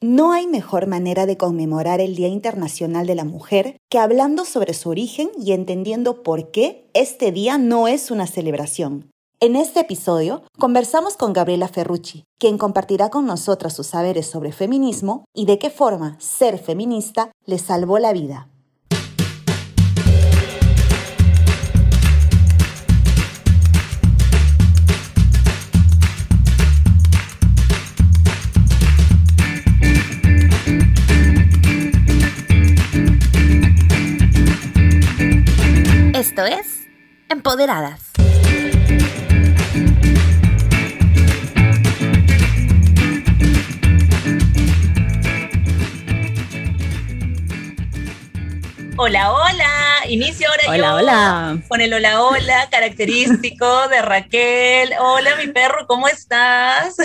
No hay mejor manera de conmemorar el Día Internacional de la Mujer que hablando sobre su origen y entendiendo por qué este día no es una celebración. En este episodio conversamos con Gabriela Ferrucci, quien compartirá con nosotras sus saberes sobre feminismo y de qué forma ser feminista le salvó la vida. Empoderadas. Hola, hola. Inicio ahora hola, yo hola. con el hola, hola característico de Raquel. Hola, mi perro, ¿cómo estás?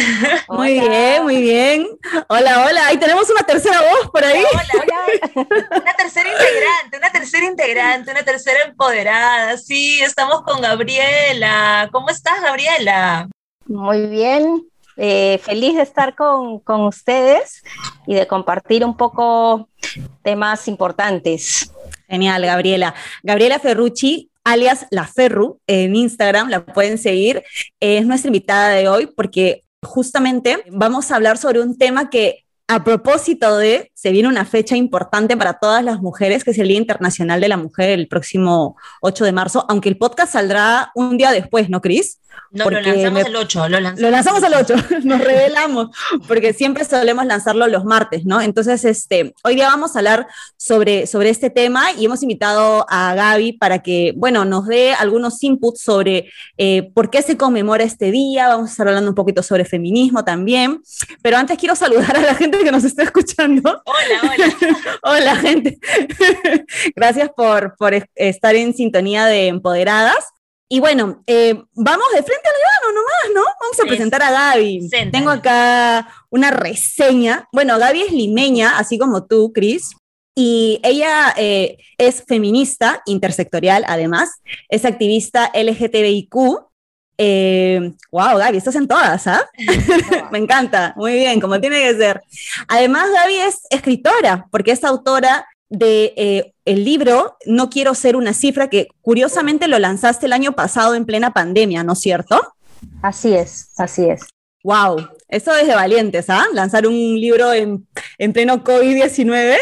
Muy bien, muy bien. Hola, hola. Ahí tenemos una tercera voz por ahí. Hola, hola. Una tercera integrante, una tercera integrante, una tercera empoderada. Sí, estamos con Gabriela. ¿Cómo estás, Gabriela? Muy bien, eh, feliz de estar con, con, ustedes y de compartir un poco temas importantes. Genial, Gabriela. Gabriela Ferrucci, alias La Ferru, en Instagram, la pueden seguir. Es nuestra invitada de hoy porque justamente vamos a hablar sobre un tema que a propósito de, se viene una fecha importante para todas las mujeres, que es el Día Internacional de la Mujer, el próximo 8 de marzo, aunque el podcast saldrá un día después, ¿no, Cris? No, lo lanzamos el 8, lo lanzamos. Lo lanzamos el 8, nos revelamos, porque siempre solemos lanzarlo los martes, ¿no? Entonces, este, hoy día vamos a hablar sobre, sobre este tema y hemos invitado a Gaby para que, bueno, nos dé algunos inputs sobre eh, por qué se conmemora este día, vamos a estar hablando un poquito sobre feminismo también, pero antes quiero saludar a la gente que nos está escuchando. Hola, hola. hola, gente. Gracias por, por estar en sintonía de Empoderadas. Y bueno, eh, vamos de frente al grano nomás, ¿no? Vamos a presentar a Gaby. Séntale. Tengo acá una reseña. Bueno, Gaby es limeña, así como tú, Cris. Y ella eh, es feminista, intersectorial además, es activista LGTBIQ. Eh, wow, Gaby, estás en todas, ¿ah? Me encanta, muy bien, como tiene que ser. Además, Gaby es escritora, porque es autora de eh, el libro No quiero ser una cifra, que curiosamente lo lanzaste el año pasado en plena pandemia, ¿no es cierto? Así es, así es. Wow, eso es de valientes, ¿ah? Lanzar un libro en, en pleno COVID-19.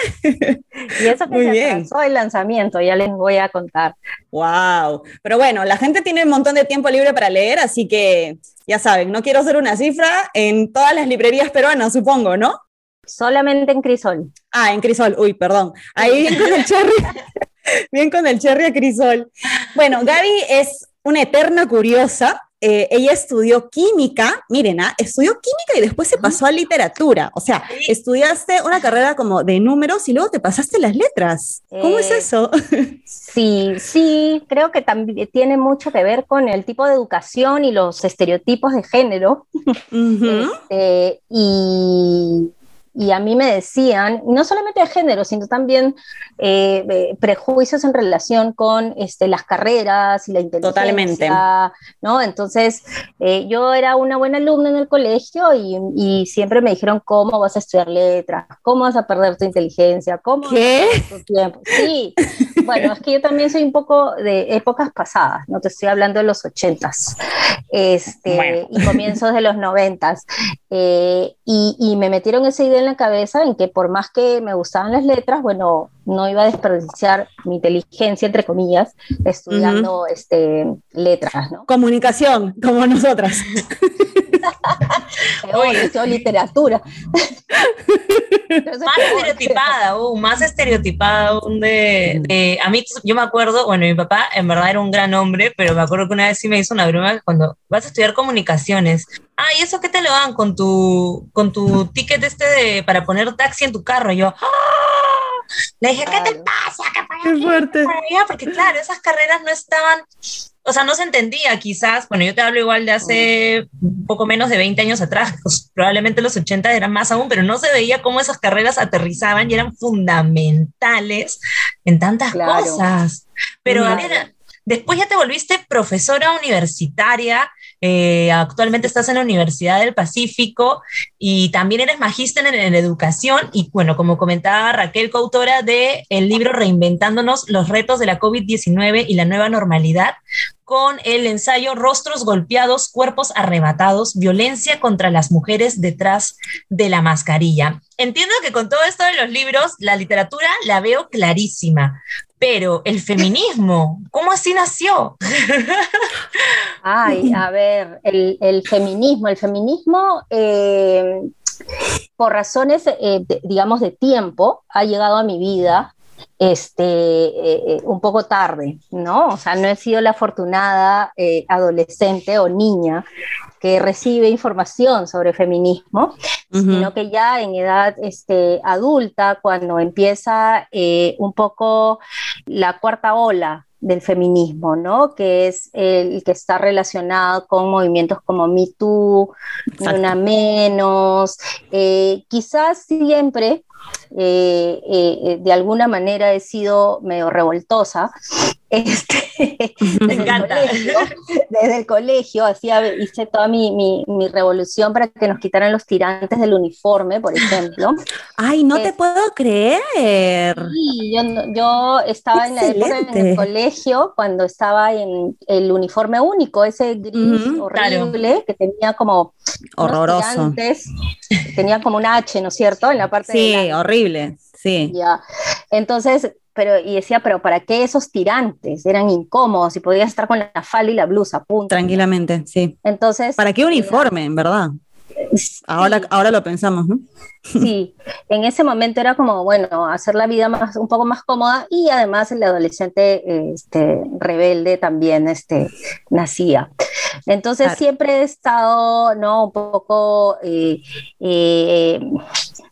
Y eso que Muy se bien. atrasó el lanzamiento, ya les voy a contar. Wow, pero bueno, la gente tiene un montón de tiempo libre para leer, así que ya saben, no quiero ser una cifra en todas las librerías peruanas, supongo, ¿no? Solamente en Crisol. Ah, en Crisol, uy, perdón. Ahí bien con el cherry. bien con el cherry a Crisol. Bueno, Gaby es una eterna curiosa. Eh, ella estudió química, miren, ¿ah? estudió química y después se pasó a literatura. O sea, estudiaste una carrera como de números y luego te pasaste las letras. ¿Cómo es Eh, eso? Sí, sí, creo que también tiene mucho que ver con el tipo de educación y los estereotipos de género. Este, y, y a mí me decían, no solamente de género, sino también eh, eh, prejuicios en relación con este, las carreras y la inteligencia. Totalmente. ¿no? Entonces, eh, yo era una buena alumna en el colegio y, y siempre me dijeron, ¿cómo vas a estudiar letras? ¿Cómo vas a perder tu inteligencia? ¿Cómo vas a ¿Qué? tu tiempo? Sí, bueno, es que yo también soy un poco de épocas pasadas, no te estoy hablando de los ochentas este, Bueno. y comienzos de los noventas. Eh, y, y me metieron esa idea en la cabeza en que por más que me gustaban las letras, bueno, no iba a desperdiciar mi inteligencia, entre comillas, estudiando este, letras, ¿no? Comunicación, como nosotras. Peor, estudio literatura. Más estereotipada, aún, más estereotipada aún de, de- A mí, yo me acuerdo, bueno, mi papá en verdad era un gran hombre, pero me acuerdo que una vez sí me hizo una broma cuando vas a estudiar comunicaciones, ah, ¿y eso qué te lo dan con tu, con tu ticket este de, para poner taxi en tu carro? Y yo, ¡ah! Le dije, ¿qué te Claro. pasa? ¿Qué para Qué fuerte. para? Porque claro, esas carreras no estaban, o sea, no se entendía quizás, bueno, yo te hablo igual de hace un poco menos de 20 años atrás, pues, probablemente los 80 eran más aún, pero no se veía cómo esas carreras aterrizaban y eran fundamentales en tantas Claro. cosas. Pero Claro. Después ya te volviste profesora universitaria, eh, actualmente estás en la Universidad del Pacífico y también eres magíster en, educación y bueno, como comentaba Raquel, coautora de el libro Reinventándonos los retos de la COVID-19 y la nueva normalidad, con el ensayo Rostros golpeados, cuerpos arrebatados, violencia contra las mujeres detrás de la mascarilla. Entiendo que con todo esto de los libros, la literatura la veo clarísima, pero el feminismo, ¿cómo así nació? Ay, a ver, el, feminismo, el feminismo... Eh, por razones, eh, digamos, de tiempo, ha llegado a mi vida este, eh, eh, un poco tarde, ¿no? O sea, no he sido la afortunada eh, adolescente o niña que recibe información sobre feminismo, sino que ya en edad este, adulta, cuando empieza un poco la cuarta ola del feminismo, ¿no? Que es el que está relacionado con movimientos como Me Too, Una Menos, quizás siempre eh, eh, de alguna manera he sido medio revoltosa. Este, Me encanta. desde el colegio hacía, hice toda mi, mi, mi, revolución para que nos quitaran los tirantes del uniforme, por ejemplo. Ay, no te puedo creer. Sí, yo, yo estaba en, la en el colegio cuando estaba en el uniforme único, ese gris horrible que tenía como horroroso. tenía como un H, ¿no es cierto? En la parte sí, horrible, sí. Ya. Entonces, pero, y decía, pero ¿para qué esos tirantes? Eran incómodos y podías estar con la falda y la blusa, punto. Tranquilamente, sí. Entonces. ¿Para qué uniforme, en verdad? Ahora, ahora lo pensamos, ¿no? Sí, en ese momento era como, bueno, hacer la vida más, un poco más cómoda y además el adolescente este, rebelde también este, nacía. Entonces siempre he estado, ¿no? Un poco, eh, eh,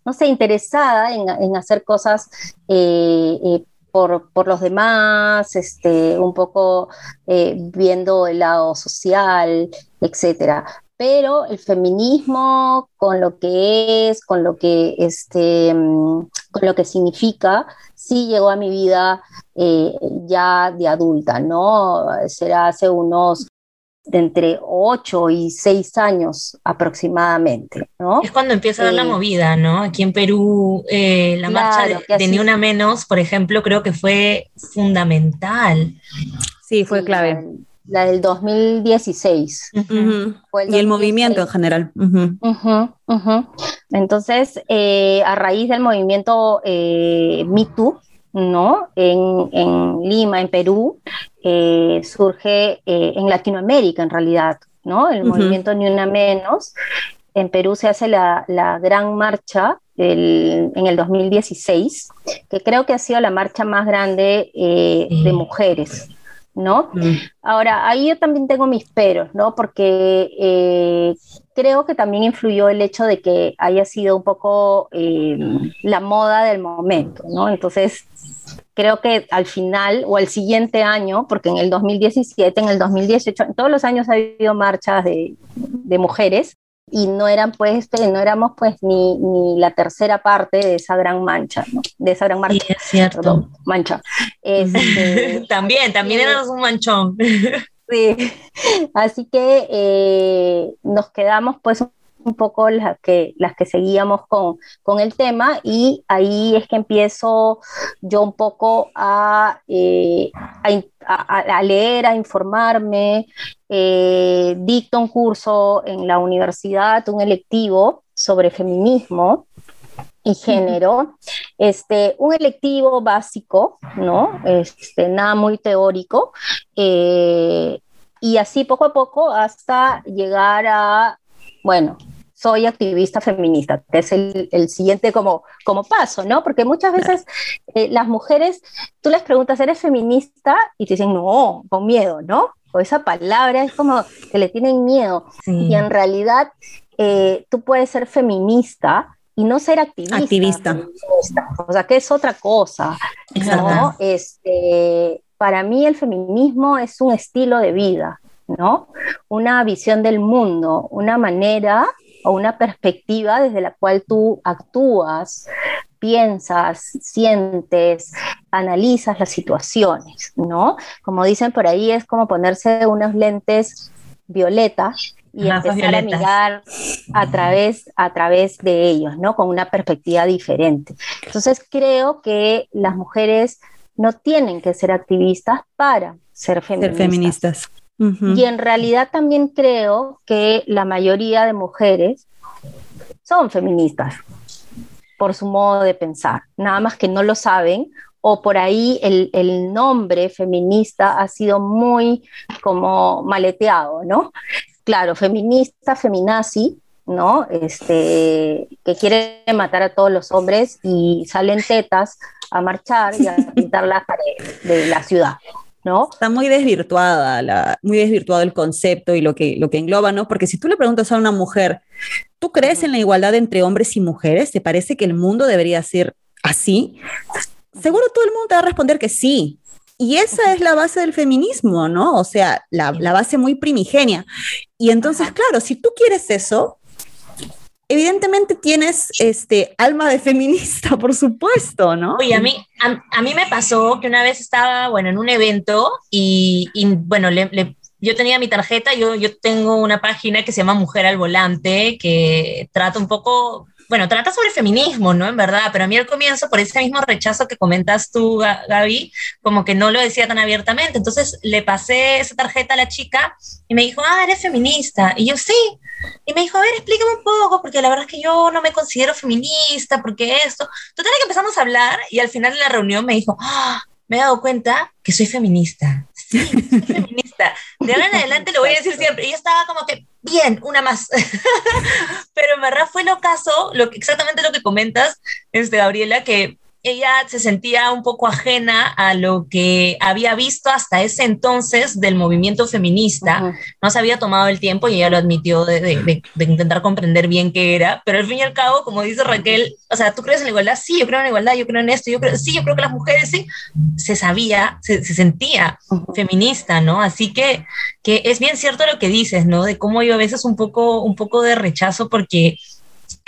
no sé, interesada en, hacer cosas eh, por, por, los demás, este, un poco viendo el lado social, etcétera pero el feminismo con lo que es, con lo que, este, mm, con lo que significa, sí llegó a mi vida eh, ya de adulta, ¿no? Será hace unos de entre 8 y 6 años aproximadamente, ¿no? Es cuando empieza a dar la eh, movida, ¿no? Aquí en Perú, eh, la marcha de, Ni Una Menos, por ejemplo, creo que fue fundamental. Sí, fue clave la del 2016. y el movimiento en general. Entonces, eh, a raíz del movimiento eh, MeToo, ¿no? En, Lima, en Perú, eh, surge en Latinoamérica en realidad, ¿no? El movimiento Ni Una Menos. En Perú se hace la, gran marcha en el 2016, que creo que ha sido la marcha más grande de mujeres. ¿No? Mm. Ahora, ahí yo también tengo mis peros, ¿no? Porque eh, creo que también influyó el hecho de que haya sido un poco eh, la moda del momento, ¿no? Entonces, creo que al final o al siguiente año, porque en el 2017, en el 2018, en todos los años ha habido marchas de, de mujeres, y no eran pues este, no éramos pues ni, ni, la tercera parte de esa gran mancha ¿no? de esa gran marcha sí, es cierto. mancha. Este, también también éramos un manchón. sí. Así que eh, nos quedamos pues un poco las que, las que seguíamos con, con, el tema y ahí es que empiezo yo un poco a, eh, a, leer, a informarme, eh, dicto un curso en la universidad, un electivo sobre feminismo y género, este, un electivo básico, ¿no? Este, nada muy teórico, eh, y así poco a poco hasta llegar a bueno, soy activista feminista, que es el, siguiente como, como paso, ¿no? Porque muchas veces eh, las mujeres, tú les preguntas, ¿eres feminista? Y te dicen, no, con miedo, ¿no? O esa palabra es como que le tienen miedo. Y en realidad eh, tú puedes ser feminista y no ser activista. Activista. O sea, que es otra cosa. ¿no? Este, para mí el feminismo es un estilo de vida. ¿no? Una visión del mundo, una manera o una perspectiva desde la cual tú actúas, piensas, sientes, analizas las situaciones, ¿no? Como dicen por ahí, es como ponerse unos lentes violeta y empezar a mirar a través, a través de ellos, ¿no? Con una perspectiva diferente. Entonces creo que las mujeres no tienen que ser activistas para ser feministas. Ser feministas. Y en realidad también creo que la mayoría de mujeres son feministas por su modo de pensar, nada más que no lo saben o por ahí el, el, nombre feminista ha sido muy como maleteado, ¿no? Claro, feminista, feminazi, ¿no? Este, que quiere matar a todos los hombres y salen tetas a marchar y a pintar las paredes de la ciudad. ¿No? Está muy desvirtuada, la, muy desvirtuado el concepto y lo que, lo que engloba, ¿no? Porque si tú le preguntas a una mujer, ¿tú crees en la igualdad entre hombres y mujeres? ¿Te parece que el mundo debería ser así? Seguro todo el mundo te va a responder que sí. Y esa es la base del feminismo, ¿no? O sea, la, la base muy primigenia. Y entonces, claro, si tú quieres eso, evidentemente tienes este alma de feminista, por supuesto, ¿no? Oye, a mí, a, mí me pasó que una vez estaba, bueno, en un evento y, bueno, yo tenía mi tarjeta, yo, yo tengo una página que se llama Mujer al Volante, que trata un poco bueno, trata sobre feminismo, ¿no? En verdad, pero a mí al comienzo, por ese mismo rechazo que comentas tú, Gaby, como que no lo decía tan abiertamente. Entonces le pasé esa tarjeta a la chica y me dijo, ah, eres feminista. Y yo, sí. Y me dijo, a ver, explícame un poco, porque la verdad es que yo no me considero feminista, porque esto. Total que empezamos a hablar y al final de la reunión me dijo, ah, me he dado cuenta que soy feminista. Sí, soy feminista. De ahora en adelante lo voy a decir siempre. Y yo estaba como que, bien, una más. Pero en verdad fue lo caso, lo, exactamente lo que comentas, este, Gabriela, que ella se sentía un poco ajena a lo que había visto hasta ese entonces del movimiento feminista. No se había tomado el tiempo y ella lo admitió de, intentar comprender bien qué era, pero al fin y al cabo, como dice Raquel, o sea, ¿tú crees en la igualdad? Sí, yo creo en la igualdad, yo creo en esto, yo creo, sí, yo creo que las mujeres sí, se sabía, se, sentía feminista, ¿no? Así que, que es bien cierto lo que dices, ¿no? De cómo yo a veces un poco, un poco de rechazo porque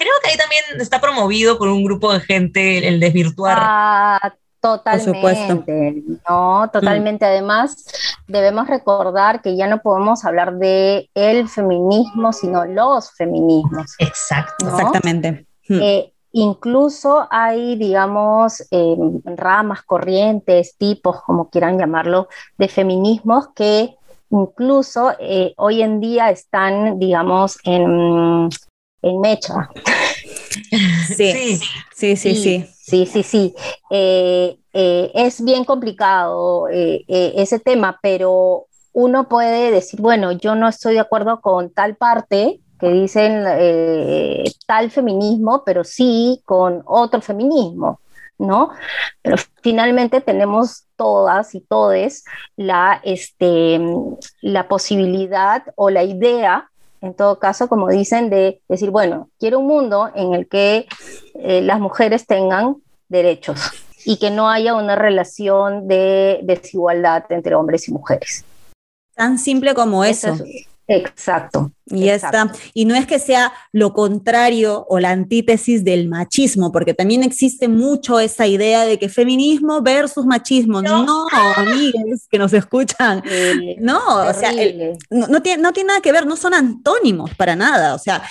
creo que ahí también está promovido por un grupo de gente el desvirtuar. Ah, totalmente, no, totalmente. Además, debemos recordar que ya no podemos hablar de el feminismo, sino los feminismos. Exacto, exactamente. Hmm. Eh, incluso hay, digamos, em, ramas, corrientes, tipos, como quieran llamarlo, de feminismos que incluso eh, hoy en día están, digamos, en en mecha. Sí, sí, sí, sí. Sí, sí, sí. Eh, eh, es bien complicado eh, ese tema, pero uno puede decir, bueno, yo no estoy de acuerdo con tal parte que dicen tal feminismo, pero sí con otro feminismo, ¿no? Pero finalmente tenemos todas y todes la, este, la posibilidad o la idea en todo caso, como dicen, de decir, bueno, quiero un mundo en el que eh, las mujeres tengan derechos y que no haya una relación de desigualdad entre hombres y mujeres. Tan simple como eso. Exacto. Y está. Y no es que sea lo contrario o la antítesis del machismo, porque también existe mucho esa idea de que feminismo versus machismo. No, no amigos que nos escuchan. no, o sea, no, tiene, no tiene nada que ver, no son antónimos para nada. O sea,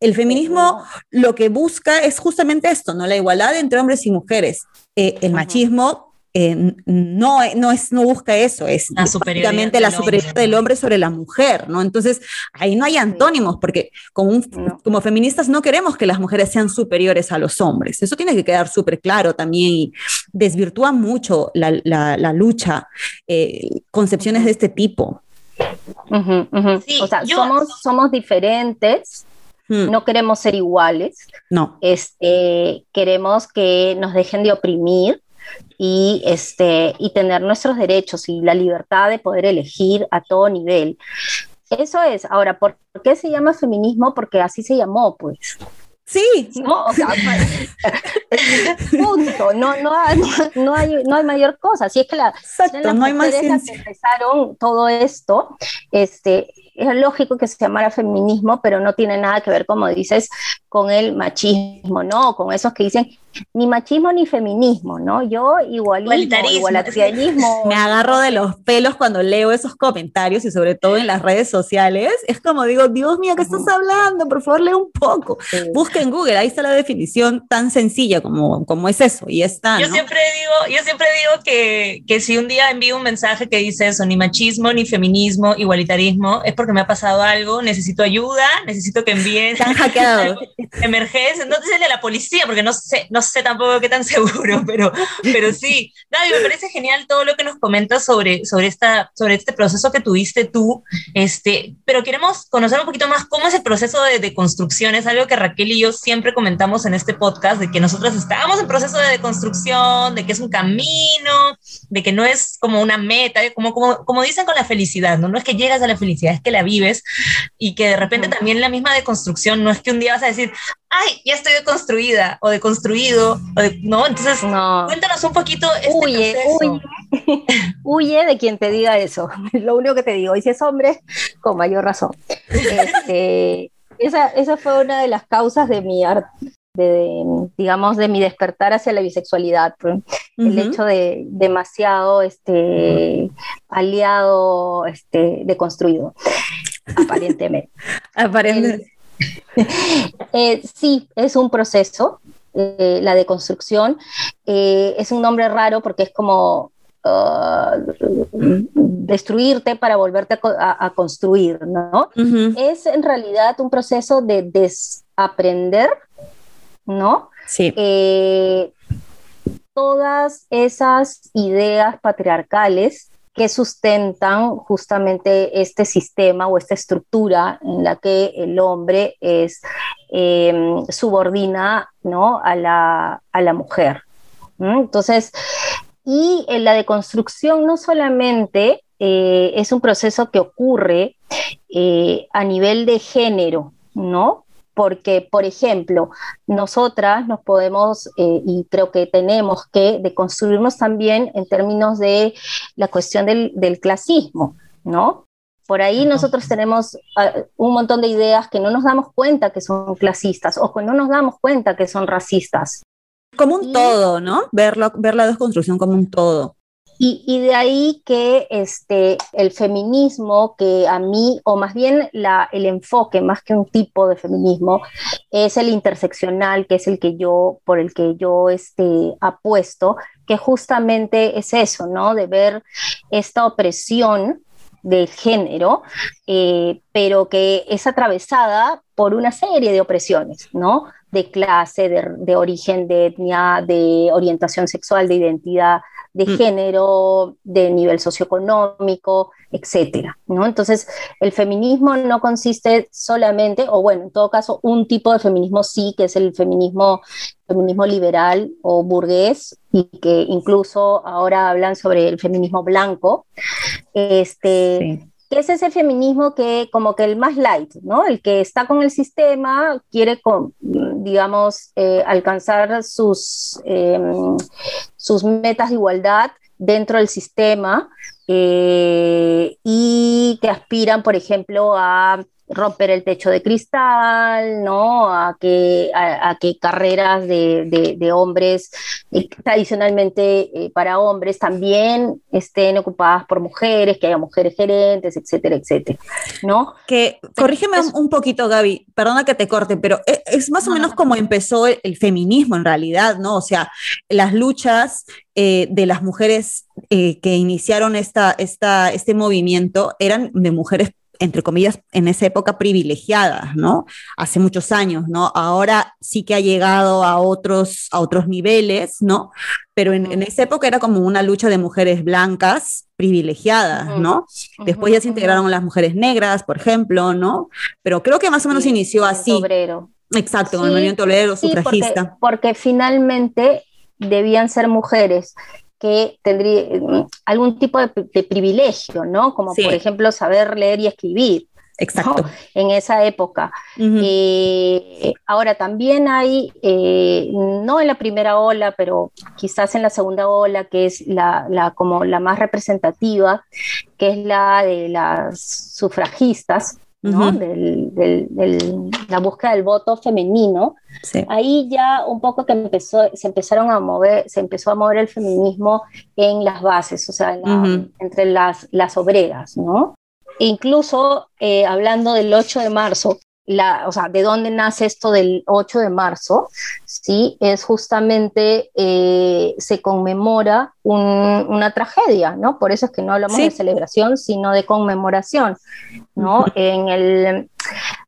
el feminismo lo que busca es justamente esto, ¿no? La igualdad entre hombres y mujeres. Eh, el machismo eh, no, no, es, no busca eso, es la superioridad, la superioridad del hombre sobre la mujer, ¿no? Entonces, ahí no hay antónimos, porque como, como feministas no queremos que las mujeres sean superiores a los hombres. Eso tiene que quedar súper claro también y desvirtúa mucho la, la, lucha, eh, concepciones de este tipo. o sea, somos, somos diferentes, hmm. no queremos ser iguales. No. Este, queremos que nos dejen de oprimir y, este, y tener nuestros derechos y la libertad de poder elegir a todo nivel. Eso es. Ahora, ¿por qué se llama feminismo? Porque así se llamó, pues. Sí. No, o sea, pues, punto. No, no, hay, no, hay, no hay mayor cosa. Así es que la, Exacto, no hay más que empezaron todo esto, este, es lógico que se llamara feminismo, pero no tiene nada que ver, como dices, con el machismo, ¿no? Con esos que dicen ni machismo ni feminismo, ¿no? Yo igualismo, igualitarismo. Me agarro de los pelos cuando leo esos comentarios y sobre todo en las redes sociales. Es como digo, Dios mío, ¿qué estás hablando? Por favor, lee un poco. Busca en Google, ahí está la definición tan sencilla como, como es eso y está. Yo siempre digo, yo siempre digo que, que si un día envío un mensaje que dice eso, ni machismo, ni feminismo, igualitarismo, es porque me ha pasado algo, necesito ayuda, necesito que envíen. Están hackeados. Emergencia, no te a la policía porque no sé, no sé tampoco qué tan seguro, pero, pero sí. David, me parece genial todo lo que nos comentas sobre, sobre, esta, sobre este proceso que tuviste tú, este, pero queremos conocer un poquito más cómo es el proceso de deconstrucción. Es algo que Raquel y yo siempre comentamos en este podcast, de que nosotros estábamos en proceso de deconstrucción, de que es un camino, de que no es como una meta, como, como, como dicen con la felicidad, ¿no? No es que llegas a la felicidad, es que la vives y que de repente también la misma deconstrucción no es que un día vas a decir, ay, ya estoy deconstruida o deconstruido, ¿no? Entonces, cuéntanos un poquito este huye, Huye. huye de quien te diga eso, lo único que te digo, y si es hombre, con mayor razón. Este, esa, esa, fue una de las causas de mi arte. De, digamos, de mi despertar hacia la bisexualidad, el hecho de demasiado este, aliado, este, deconstruido, aparentemente. aparentemente. Eh, sí, es un proceso, eh, la deconstrucción. Eh, es un nombre raro porque es como uh, destruirte para volverte a, construir, ¿no? Es en realidad un proceso de desaprender, ¿no? Sí. todas esas ideas patriarcales que sustentan justamente este sistema o esta estructura en la que el hombre es em, subordina ¿no? a, la, a la mujer. Entonces, y en la deconstrucción no solamente eh, es un proceso que ocurre eh, a nivel de género, ¿no? Porque, por ejemplo, nosotras nos podemos, eh, y creo que tenemos que deconstruirnos también en términos de la cuestión del, clasismo, ¿no? Por ahí nosotros tenemos ah, un montón de ideas que no nos damos cuenta que son clasistas o que no nos damos cuenta que son racistas. Como un todo, ¿no? Verlo, ver la desconstrucción como un todo. Y, de ahí que este, el feminismo, que a mí, o más bien la, el enfoque, más que un tipo de feminismo, es el interseccional, que es el que yo, por el que yo este, apuesto, que justamente es eso, ¿no? De ver esta opresión del género, eh, pero que es atravesada por una serie de opresiones, ¿no? De clase, de, de origen, de etnia, de orientación sexual, de identidad de mm. género, de nivel socioeconómico, etcétera, ¿no? Entonces, el feminismo no consiste solamente, o bueno, en todo caso, un tipo de feminismo sí, que es el feminismo, feminismo liberal o burgués, y que incluso ahora hablan sobre el feminismo blanco, este, que es ese feminismo que como que el más light, ¿no? El que está con el sistema, quiere, digamos, eh, alcanzar sus, em, sus metas de igualdad dentro del sistema eh, y que aspiran, por ejemplo, a romper el techo de cristal, ¿no? A que, a, que carreras de, de, hombres eh, tradicionalmente eh, para hombres también estén ocupadas por mujeres, que haya mujeres gerentes, etcétera, etcétera, ¿no? Que, corrígeme un, poquito, Gaby, perdona que te corte, pero e, es, más o menos como empezó el, feminismo en realidad, ¿no? O sea, las luchas eh, de las mujeres que iniciaron esta, esta, este movimiento eran de mujeres entre comillas, en esa época privilegiadas, ¿no? Hace muchos años, ¿no? Ahora sí que ha llegado a otros, a otros niveles, ¿no? Pero en, esa época era como una lucha de mujeres blancas privilegiadas, ¿no? Después ya se integraron las mujeres negras, por ejemplo, ¿no? Pero creo que más o menos inició así. Obrero. Exacto, con el movimiento obrero, sufragista. porque finalmente debían ser mujeres que tendría mm, algún tipo de, privilegio, ¿no? Como por ejemplo saber leer y escribir. Exacto. En esa época. Eh, ahora también hay, eh, no en la primera ola, pero quizás en la segunda ola, que es la, como la más representativa, que es la de las sufragistas, ¿no? la búsqueda del voto femenino. Ahí ya un poco que empezó, se empezaron a mover, se empezó a mover el feminismo en las bases, o sea, entre las, las obreras, ¿no? incluso eh, hablando del 8 de marzo, la, o sea, de dónde nace esto del 8 de marzo, sí, es justamente, eh, se conmemora una tragedia, ¿no? Por eso es que no hablamos de celebración, sino de conmemoración, ¿no? En el,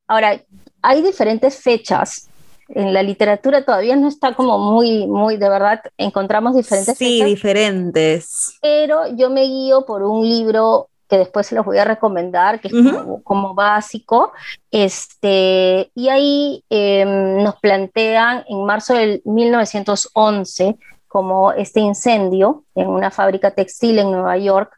ahora, hay diferentes fechas en la literatura todavía no está como muy, muy, de verdad, encontramos diferentes. Sí, diferentes. Pero yo me guío por un libro que después se los voy a recomendar, que es como, básico. Este, y ahí em, nos plantean en marzo del 1911 como este incendio en una fábrica textil en Nueva York,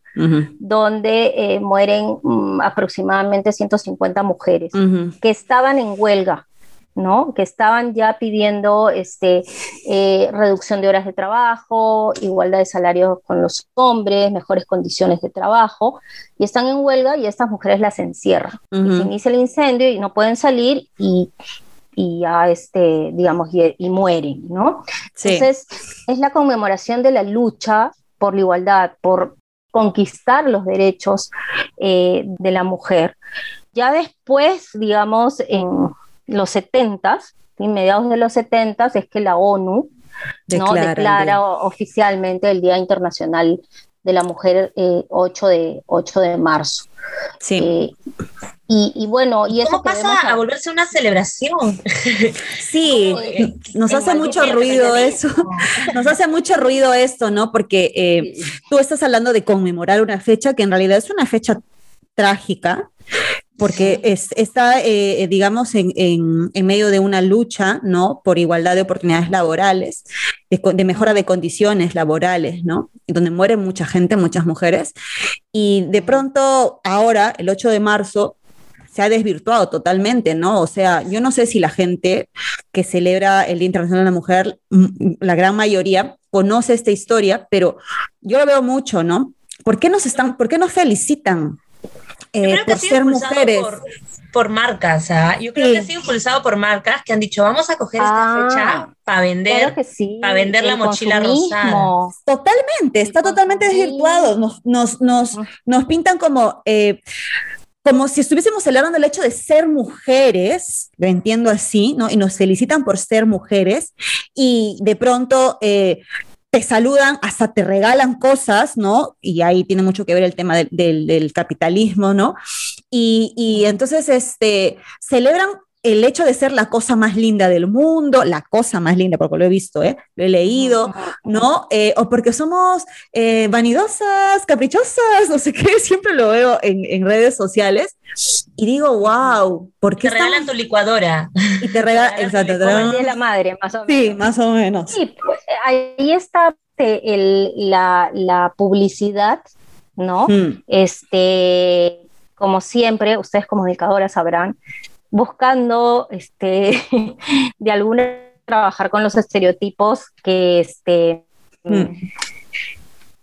donde eh, mueren mm, aproximadamente 150 mujeres que estaban en huelga ¿no? Que estaban ya pidiendo este, eh, reducción de horas de trabajo, igualdad de salarios con los hombres, mejores condiciones de trabajo, y están en huelga y estas mujeres las encierran. se inicia el incendio y no pueden salir y, ya, este, digamos, y, mueren, ¿no? Entonces, es la conmemoración de la lucha por la igualdad, por conquistar los derechos eh, de la mujer. Ya después, digamos, en los 70, mediados de los 70, es que la ONU declara, oficialmente el Día Internacional de la Mujer 8, eh, de, 8 de marzo. Sí. Eh, y, bueno, y eso ¿Cómo pasa a... volverse una celebración? Sí, nos hace mucho ruido eso. Nos hace mucho ruido esto, ¿no? Porque tú estás hablando de conmemorar una fecha que en realidad es una fecha trágica, porque está, eh, digamos, en, medio de una lucha, ¿no? Por igualdad de oportunidades laborales, de, mejora de condiciones laborales, ¿no? Donde muere mucha gente, muchas mujeres. Y de pronto, ahora, el 8 de marzo, se ha desvirtuado totalmente, ¿no? O sea, yo no sé si la gente que celebra el Día Internacional de la Mujer, la gran mayoría, conoce esta historia, pero yo lo veo mucho, ¿no? ¿Por qué nos están, por qué nos felicitan eh, por ser mujeres. Por, marcas, ¿ah? yo creo que ha sido impulsado por marcas que han dicho, vamos a coger esta ah, fecha para vender, para vender la mochila rosada. Totalmente, está totalmente desvirtuado. Nos, nos, nos, nos pintan como... Eh, como si estuviésemos celebrando el hecho de ser mujeres, lo entiendo así, ¿no? Y nos felicitan por ser mujeres y de pronto eh, te saludan, hasta te regalan cosas, ¿no? Y ahí tiene mucho que ver el tema del, capitalismo, ¿no? Y, entonces, este, celebran el hecho de ser la cosa más linda del mundo, la cosa más linda, porque lo he visto, ¿eh? lo he leído, ¿no? Eh, o porque somos eh, vanidosas, caprichosas, no sé qué, siempre lo veo en, redes sociales y digo, wow, ¿por qué? Te regalan tu licuadora. Y te regalan, exacto, te regalan. la madre, más o menos. Sí, más o menos. Sí, pues, ahí está el, la, la, publicidad, ¿no? Hmm. Este, como siempre, ustedes como educadoras sabrán, buscando este, de alguna trabajar con los estereotipos que, este, hmm.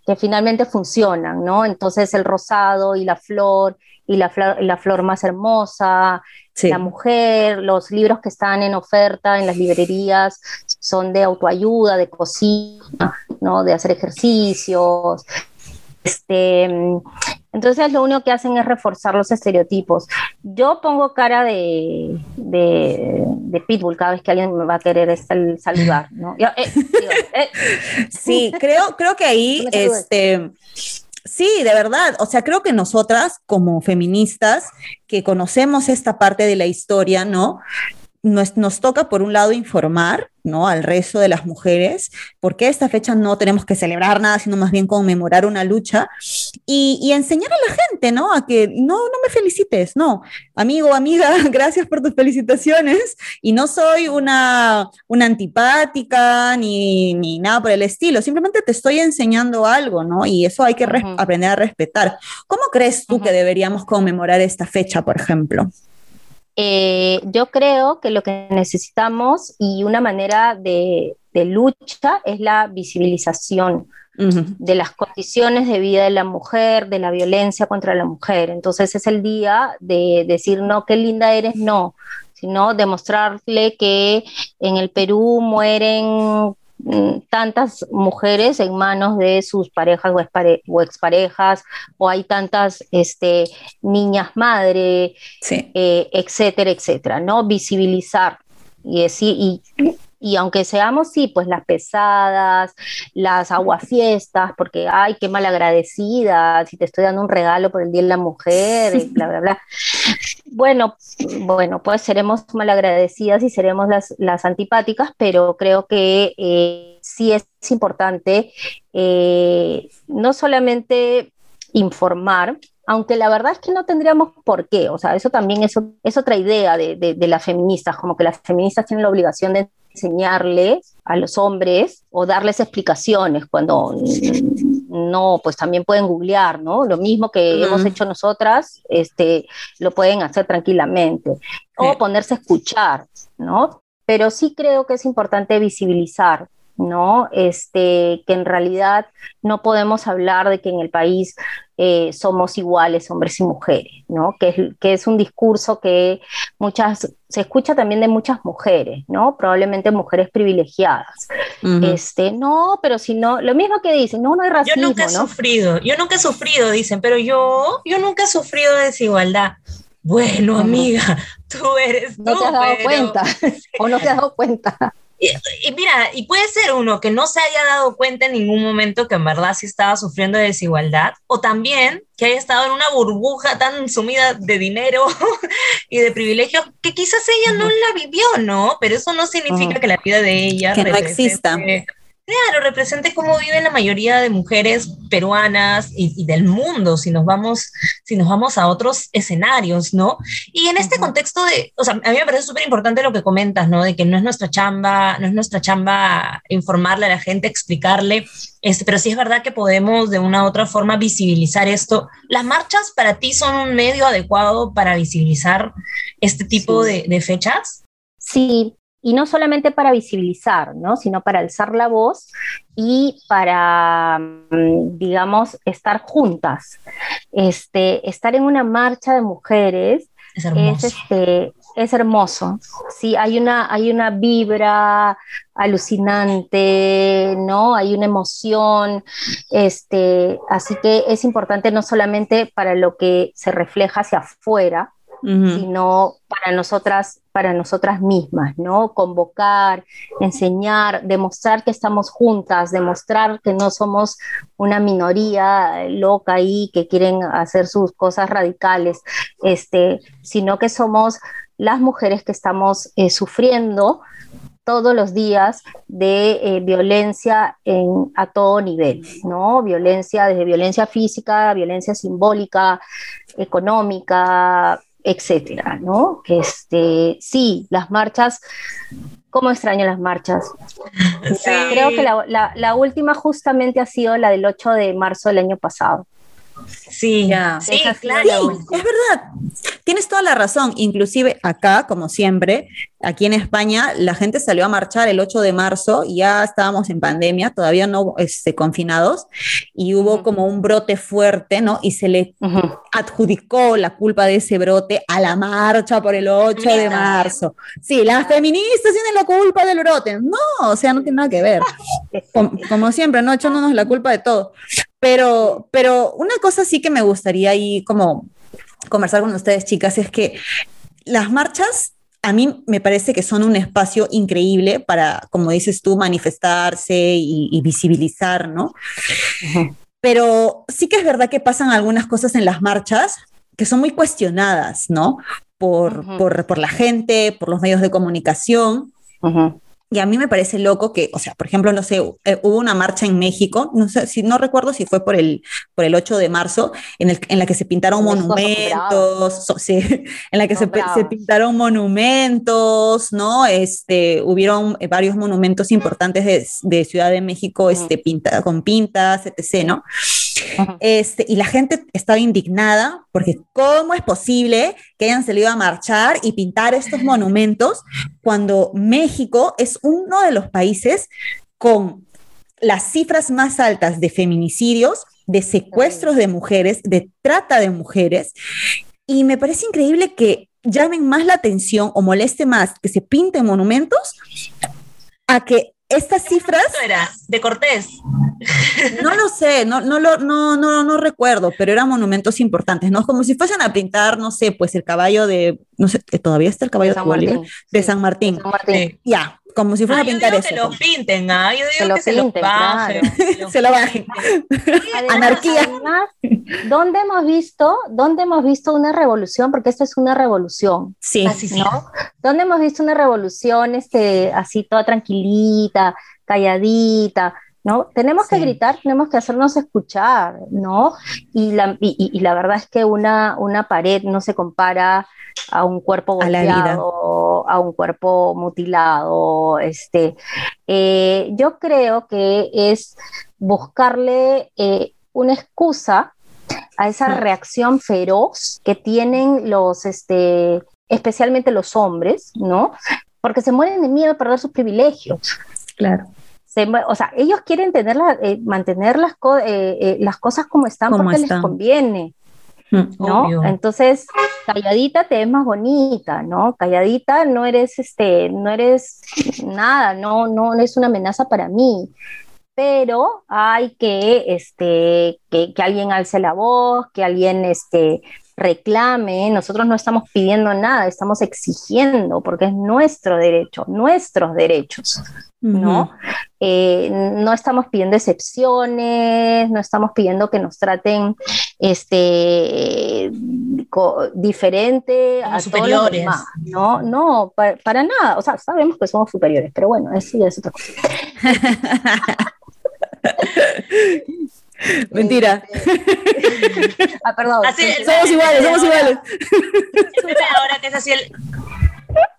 que finalmente funcionan, ¿no? Entonces el rosado y la flor y la, flor, la flor más hermosa, la mujer, los libros que están en oferta en las librerías son de autoayuda, de cocina, ¿no? de hacer ejercicios. Este, entonces lo único que hacen es reforzar los estereotipos. Yo pongo cara de, de, pitbull cada vez que alguien me va a querer saludar. ¿no? Eh, eh. Sí, creo, creo que ahí, este, sí, de verdad, o sea, creo que nosotras como feministas que conocemos esta parte de la historia, ¿no? Nos, nos, toca, por un lado, informar ¿no? al resto de las mujeres por qué esta fecha no tenemos que celebrar nada, sino más bien conmemorar una lucha y, y, enseñar a la gente ¿no? a que no, no me felicites, no, amigo, amiga, gracias por tus felicitaciones y no soy una, una antipática ni, ni nada por el estilo, simplemente te estoy enseñando algo, ¿no? Y eso hay que aprender a respetar. ¿Cómo crees tú que deberíamos conmemorar esta fecha, por ejemplo? Eh, yo creo que lo que necesitamos y una manera de, de lucha es la visibilización uh -huh. de las condiciones de vida de la mujer, de la violencia contra la mujer. Entonces es el día de decir, no, qué linda eres, no, sino demostrarle que en el Perú mueren tantas mujeres en manos de sus parejas o, expare o exparejas, o hay tantas este, niñas madre, sí. eh, etcétera, etcétera, ¿no? Visibilizar y decir, y, y aunque seamos, sí, pues las pesadas, las aguafiestas, porque, ay, qué malagradecida, si te estoy dando un regalo por el Día de la Mujer, bla, bla, bla. Bueno, bueno, pues seremos malagradecidas y seremos las, las antipáticas, pero creo que eh, sí es importante eh, no solamente informar, aunque la verdad es que no tendríamos por qué, o sea, eso también es, es otra idea de, de, de, las feministas, como que las feministas tienen la obligación de enseñarles a los hombres o darles explicaciones cuando no, pues también pueden googlear, ¿no? Lo mismo que uh -huh. hemos hecho nosotras, este, lo pueden hacer tranquilamente. Sí. O ponerse a escuchar, ¿no? Pero sí creo que es importante visibilizar ¿no? Este, que en realidad no podemos hablar de que en el país eh, somos iguales hombres y mujeres, ¿no? Que es, que es un discurso que muchas, se escucha también de muchas mujeres, ¿no? Probablemente mujeres privilegiadas. Uh -huh. Este, no, pero si no, lo mismo que dicen, no, no hay racismo, Yo nunca he ¿no? sufrido, yo nunca he sufrido, dicen, pero yo, yo nunca he sufrido desigualdad. Bueno, amiga, tú eres No tú, te has dado pero... cuenta, o no te has dado cuenta. Y, y, mira, y puede ser uno que no se haya dado cuenta en ningún momento que en verdad sí estaba sufriendo de desigualdad, o también que haya estado en una burbuja tan sumida de dinero y de privilegios que quizás ella no la vivió, ¿no? Pero eso no significa que la vida de ella que no exista claro, represente cómo viven la mayoría de mujeres peruanas y, y, del mundo, si nos vamos, si nos vamos a otros escenarios, ¿no? Y en este uh -huh. contexto de, o sea, a mí me parece súper importante lo que comentas, ¿no? De que no es nuestra chamba, no es nuestra chamba informarle a la gente, explicarle, este, pero sí es verdad que podemos de una u otra forma visibilizar esto. ¿Las marchas para ti son un medio adecuado para visibilizar este tipo sí. de, de fechas? Sí, y no solamente para visibilizar, ¿no? sino para alzar la voz y para, mm, digamos, estar juntas. Este, estar en una marcha de mujeres es hermoso. Es, este, es hermoso. Sí, hay una, hay una vibra alucinante, ¿no? Hay una emoción. Este, así que es importante no solamente para lo que se refleja hacia afuera, Sino para nosotras, para nosotras mismas, ¿no? Convocar, enseñar, demostrar que estamos juntas, demostrar que no somos una minoría loca ahí que quieren hacer sus cosas radicales, este, sino que somos las mujeres que estamos eh, sufriendo todos los días de eh, violencia en, a todo nivel, ¿no? Violencia, desde violencia física, violencia simbólica, económica, etcétera, ¿no? Este, sí, las marchas, ¿cómo extraño las marchas? Sí. Creo que la, la, la, última justamente ha sido la del 8 de marzo del año pasado. Sí, ya. sí, claro. Sí, es verdad. Tienes toda la razón. Inclusive acá, como siempre, aquí en España, la gente salió a marchar el 8 de marzo y ya estábamos en pandemia, todavía no este, confinados, y hubo uh -huh. como un brote fuerte, ¿no? Y se le uh -huh. adjudicó la culpa de ese brote a la marcha por el 8 Mira. de marzo. Sí, las feministas tienen la culpa del brote. No, o sea, no tiene nada que ver. como, como siempre, ¿no? Echándonos la culpa de todo. Pero, pero una cosa sí que me gustaría ahí como conversar con ustedes, chicas, es que las marchas a mí me parece que son un espacio increíble para, como dices tú, manifestarse y, y visibilizar, ¿no? Pero sí que es verdad que pasan algunas cosas en las marchas que son muy cuestionadas, ¿no? por, por, por la gente, por los medios de comunicación. Y a mí me parece loco que, o sea, por ejemplo, no sé, eh, hubo una marcha en México, no sé si no recuerdo si fue por el, por el 8 de marzo, en, el, en la que se pintaron monumentos, so- sí, en la que se, pintaron monumentos, ¿no? Este, hubieron eh, varios monumentos importantes de, de Ciudad de México, este, pinta, con pintas, etc., ¿no? Este, y la gente estaba indignada porque ¿cómo es posible que hayan salido a marchar y pintar estos monumentos cuando México es uno de los países con las cifras más altas de feminicidios, de secuestros de mujeres, de trata de mujeres? Y me parece increíble que llamen más la atención o moleste más que se pinten monumentos a que estas cifras ¿Esto era? De Cortés. no lo sé, no, no, lo, no, no, no recuerdo, pero eran monumentos importantes, ¿no? Como si fuesen a pintar, no sé, pues el caballo de, no sé, ¿eh, todavía está el caballo de, San Cuba Libre? Martín. de Sí, San Martín. de San Martín. Sí. Ya, como si fuesen Ah, a yo pintar digo eso. que lo pinten, ¿ah? Yo digo lo que se lo pinten, bajen. claro. Se lo bajen. pinten. Además- Anarquía. además, ¿dónde hemos visto, dónde hemos visto una revolución? Porque esta es una revolución, Sí, Así sí. ¿no? ¿Dónde hemos visto una revolución este, así toda tranquilita, calladita? ¿No? Tenemos que gritar, tenemos que hacernos escuchar, ¿no? Y la, y la verdad es que una, una pared no se compara a un cuerpo la golpeado, a un cuerpo mutilado. Este, Eh, yo creo que es buscarle eh, una excusa a esa reacción feroz que tienen los, este, especialmente los hombres, ¿no? Porque se mueren de miedo a perder sus privilegios. claro. Se o sea, ellos quieren tenerla, eh, mantener las, co- eh, eh, las cosas como están Como porque están. les conviene. ¿No? Obvio. Entonces, calladita te ves más bonita, ¿no? Calladita no eres, este, no eres nada, no, no eres una amenaza para mí. Pero hay que, este, que, que alguien alce la voz, que alguien, este, reclame. Nosotros no estamos pidiendo nada, estamos exigiendo, porque es nuestro derecho, nuestros derechos. ¿no? Eh, no estamos pidiendo excepciones, no estamos pidiendo que nos traten este, diferente a todos los superiores. demás. No, no, pa- para nada. O sea, sabemos que somos superiores, pero bueno, eso ya es otra cosa. Mentira. Este, ah, perdón. Así. Somos iguales, somos iguales. Ahora que es así el.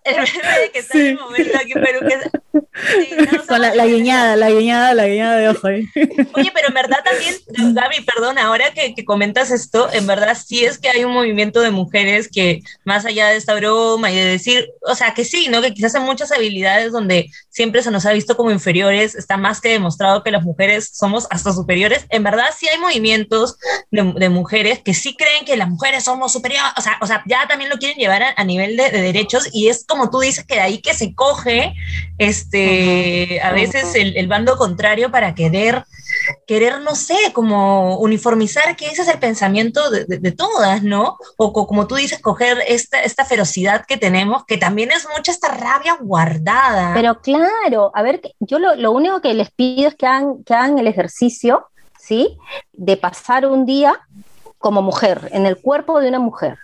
El de que está en el momento aquí en Perú que. Sí, no, Con la, guiñada, la guiñada, la guiñada de ojo. ¿eh? Oye, pero en verdad también, Gaby, perdón, ahora que, que comentas esto, en verdad sí es que hay un movimiento de mujeres que, más allá de esta broma y de decir, o sea, que sí, ¿no? Que quizás en muchas habilidades donde siempre se nos ha visto como inferiores, está más que demostrado que las mujeres somos hasta superiores. En verdad sí hay movimientos de, de mujeres que sí creen que las mujeres somos superiores, o sea, o sea ya también lo quieren llevar a, a nivel de, de derechos y es como tú dices que de ahí que se coge este, a veces el, el bando contrario para querer querer, no sé, como uniformizar que ese es el pensamiento de, de- de todas, ¿no? O co- como tú dices, coger esta, esta ferocidad que tenemos, que también es mucha esta rabia guardada. Pero claro, a ver, yo lo, lo único que les pido es que hagan, que hagan el ejercicio, ¿sí? De pasar un día como mujer, en el cuerpo de una mujer.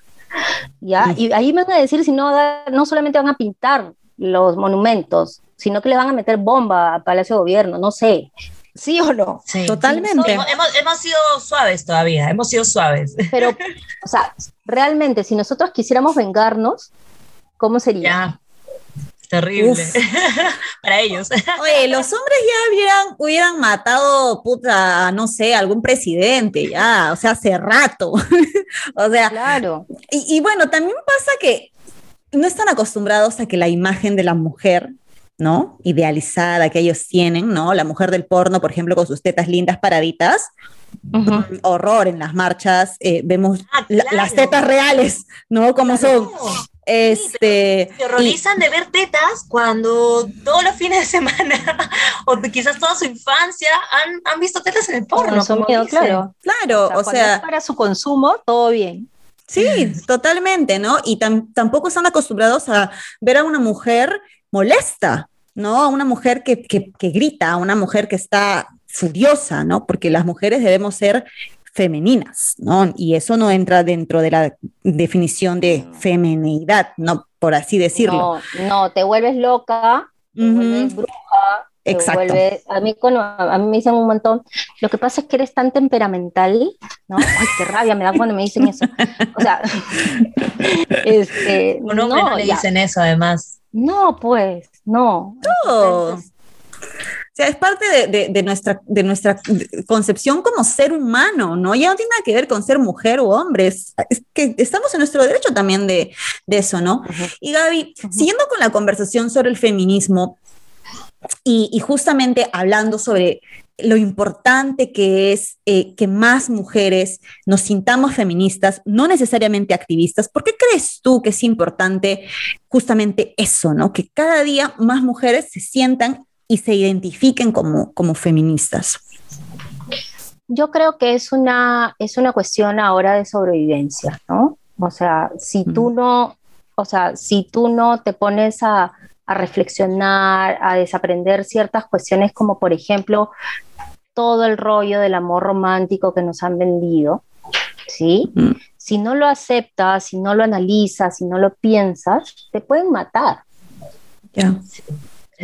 ¿Ya? Y ahí me van a decir si no, no solamente van a pintar los monumentos, sino que le van a meter bomba a Palacio de Gobierno, no sé. ¿Sí o no? Sí. Totalmente. Hemos, hemos- hemos sido suaves todavía, hemos sido suaves. Pero, o sea, realmente, si nosotros quisiéramos vengarnos, ¿cómo sería? Ya. Terrible. Uf. Para ellos. Oye, los hombres ya hubieran, hubieran matado, puta, no sé, algún presidente, ya, o sea, hace rato. o sea, Claro. y, y bueno, también pasa que no están acostumbrados a que la imagen de la mujer, ¿no? Idealizada que ellos tienen, ¿no? La mujer del porno, por ejemplo, con sus tetas lindas paraditas, Ujú. horror en las marchas, eh, vemos Ah, la- claro. las tetas reales, ¿no? Como son. Este, Se horrorizan de ver tetas cuando todos los fines de semana o quizás toda su infancia han, han visto tetas en el porno. Consumido, claro. y- claro, o sea, para su consumo, todo bien. Sí, totalmente, ¿no? Y tam- tampoco están acostumbrados a ver a una mujer molesta, ¿no? A una mujer que, que, que grita, a una mujer que está furiosa, ¿no? Porque las mujeres debemos ser femeninas, ¿no? Y eso no entra dentro de la definición de feminidad, ¿no? Por así decirlo. No, no, te vuelves loca, te vuelves bruja, Exacto. a, mí, a mí me dicen un montón, lo que pasa es que eres tan temperamental, ¿no? Ay, qué rabia me da cuando me dicen eso. O sea, este, un hombre no, le dicen eso además. No, pues, no. No. o sea, es parte de, de, nuestra, de nuestra concepción como ser humano, ¿no? Ya no tiene nada que ver con ser mujer o hombre, es, que estamos en nuestro derecho también de, de eso, ¿no? Y Gaby, siguiendo con la conversación sobre el feminismo, y, justamente hablando sobre lo importante que es eh, que más mujeres nos sintamos feministas, no necesariamente activistas. ¿Por qué crees tú que es importante justamente eso, ¿no? Que cada día más mujeres se sientan y se identifiquen como, como feministas. Yo creo que es una, es una cuestión ahora de sobrevivencia, ¿no? O sea, si tú no, o sea, si tú no te pones a, a reflexionar, a desaprender ciertas cuestiones como por ejemplo todo el rollo del amor romántico que nos han vendido, ¿sí? Mm. Si no lo aceptas, si no lo analizas, si no lo piensas, te pueden matar.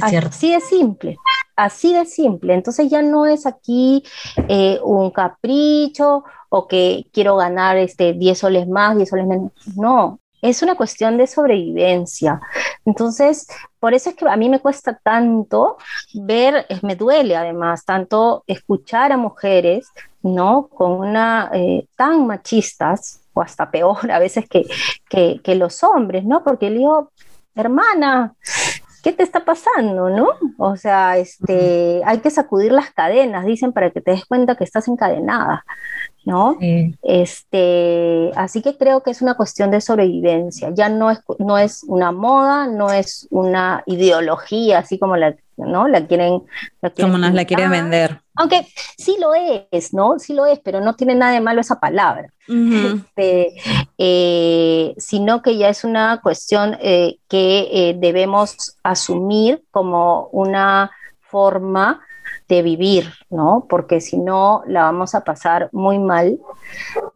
Así de simple, así de simple. Entonces ya no es aquí eh, un capricho o que quiero ganar este 10 soles más, 10 soles menos. No, es una cuestión de sobrevivencia. Entonces, por eso es que a mí me cuesta tanto ver, me duele además, tanto escuchar a mujeres, ¿no? Con una, eh, tan machistas, o hasta peor a veces que, que, que los hombres, ¿no? Porque le digo, hermana, ¿qué te está pasando, no? O sea, este, hay que sacudir las cadenas, dicen, para que te des cuenta que estás encadenada. ¿no? Este, así que creo que es una cuestión de sobrevivencia, ya no es, no es una moda, no es una ideología, así como la, ¿no? la, quieren, Como nos la quieren vender. Aunque sí lo es, ¿no? Sí lo es, pero no tiene nada de malo esa palabra. Este, eh, sino que ya es una cuestión eh, que eh, debemos asumir como una forma de vivir, ¿no? Porque si no, la vamos a pasar muy mal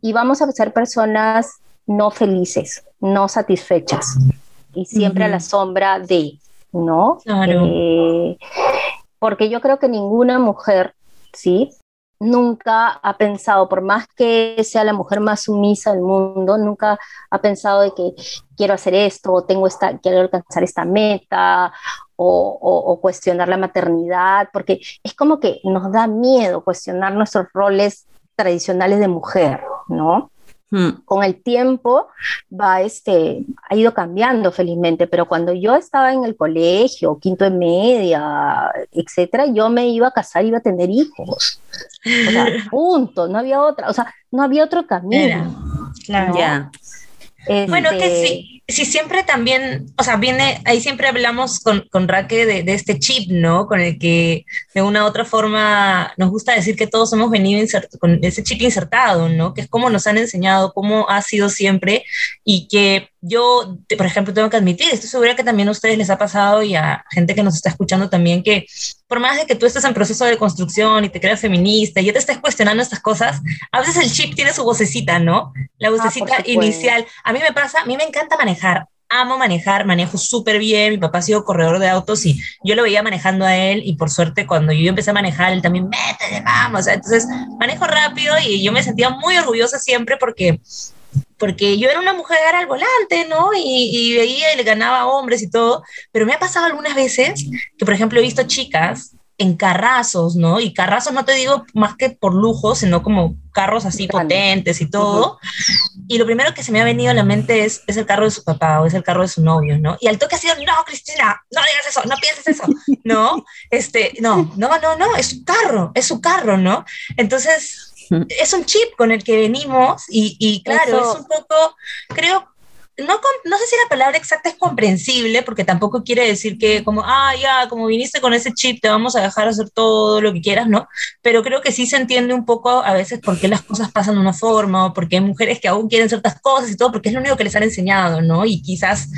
y vamos a ser personas no felices, no satisfechas y siempre a la sombra de, ¿no? Claro. Porque yo creo que ninguna mujer, ¿sí? Nunca ha pensado, por más que sea la mujer más sumisa del mundo, nunca ha pensado de que quiero hacer esto, tengo esta, quiero alcanzar esta meta, o, cuestionar la maternidad, porque es como que nos da miedo cuestionar nuestros roles tradicionales de mujer, ¿no? Hmm. Con el tiempo va, este, ha ido cambiando felizmente, pero cuando yo estaba en el colegio, quinto de media, etcétera, yo me iba a casar, iba a tener hijos. O sea, punto, no había otra, o sea, no había otro camino. claro. Bueno, que sí, Sí, siempre también, o sea, viene, ahí siempre hablamos con, con Raque de, de, este chip, ¿no? Con el que de una u otra forma nos gusta decir que todos hemos venido con ese chip insertado, ¿no? Que es como nos han enseñado, cómo ha sido siempre y que yo, por ejemplo, tengo que admitir, estoy segura que también a ustedes les ha pasado y a gente que nos está escuchando también, que por más de que tú estés en proceso de construcción y te creas feminista y ya te estés cuestionando estas cosas, a veces el chip tiene su vocecita, ¿no? La ah, vocecita inicial. A mí me pasa, a mí me encanta manejar. Amo manejar, manejo súper bien. Mi papá ha sido corredor de autos y yo lo veía manejando a él. Y por suerte, cuando yo empecé a manejar, él también, métete, vamos. Entonces, manejo rápido y yo me sentía muy orgullosa siempre porque porque yo era una mujer al volante, ¿no? Y, y, veía y le ganaba a hombres y todo, pero me ha pasado algunas veces que, por ejemplo, he visto chicas en carrazos, ¿no? Y carrazos no te digo más que por lujo, sino como carros así potentes y todo. Y lo primero que se me ha venido a la mente es, es el carro de su papá o es el carro de su novio, ¿no? Y al toque ha sido, no, Cristina, no digas eso, no pienses eso, ¿no? Este, no, no, no, no, es su carro, es su carro, ¿no? Entonces, es un chip con el que venimos y, y claro, es un poco, creo, no, no sé si la palabra exacta es comprensible, porque tampoco quiere decir que como, ah, ya, como viniste con ese chip, te vamos a dejar hacer todo lo que quieras, ¿no? Pero creo que sí se entiende un poco a veces por qué las cosas pasan de una forma, o porque hay mujeres que aún quieren ciertas cosas y todo, porque es lo único que les han enseñado, ¿no? Y quizás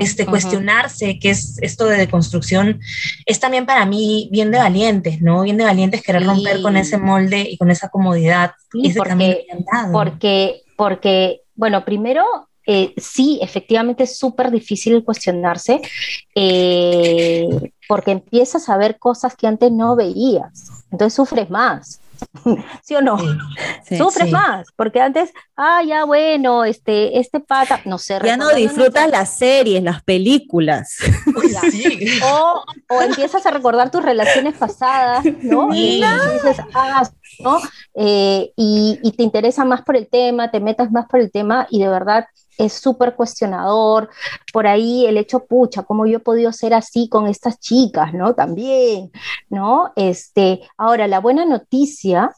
este, cuestionarse, que es esto de deconstrucción, es también para mí bien de valientes, ¿no? Bien de valientes querer romper con ese molde y con esa comodidad. y ese porque, porque, porque, bueno, primero eh, sí, efectivamente es súper difícil cuestionarse eh, porque empiezas a ver cosas que antes no veías, entonces sufres más. ¿Sí o no? Sufres más, porque antes, ah, ya bueno, este, este pata, no sé. Ya no disfrutas las series, las películas. O, o, empiezas a recordar tus relaciones pasadas, ¿no? Y, dices, ah, ¿no? Eh, y, y te interesa más por el tema, te metas más por el tema y de verdad es súper cuestionador. Por ahí el hecho, pucha, ¿cómo yo he podido ser así con estas chicas, no? También, ¿no? Este, ahora, la buena noticia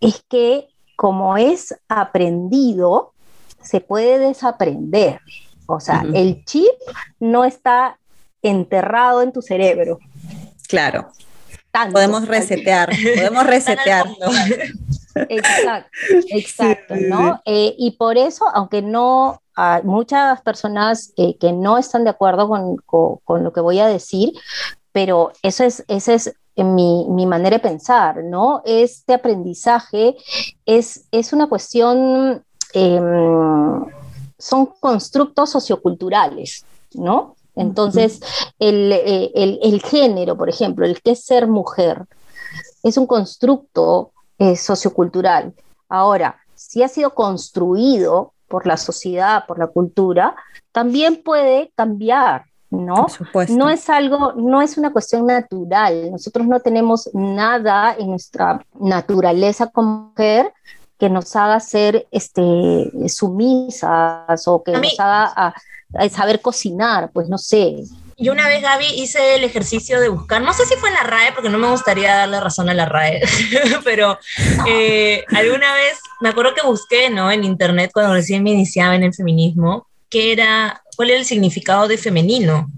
es que como es aprendido, se puede desaprender. O sea, el chip no está enterrado en tu cerebro. Claro. podemos resetear, podemos resetearlo. Exacto, exacto, ¿no? Eh, y por eso, aunque no hay muchas personas eh, que no están de acuerdo con, con, lo que voy a decir, pero eso es, esa es mi, mi, manera de pensar, ¿no? Este aprendizaje es, es una cuestión, em, son constructos socioculturales, ¿no? Entonces, el, eh, el, el, género, por ejemplo, el que es ser mujer, es un constructo eh, sociocultural. Ahora, si ha sido construido por la sociedad, por la cultura, también puede cambiar, ¿no? No es algo, no es una cuestión natural. Nosotros no tenemos nada en nuestra naturaleza como mujer que nos haga ser este, sumisas o que nos haga saber cocinar, pues no sé. Yo una vez, Gaby, hice el ejercicio de buscar, no sé si fue en la RAE, porque no me gustaría darle razón a la RAE, pero eh, alguna vez me acuerdo que busqué, ¿no? En internet cuando recién me iniciaba en el feminismo, que era, cuál era el significado de femenino.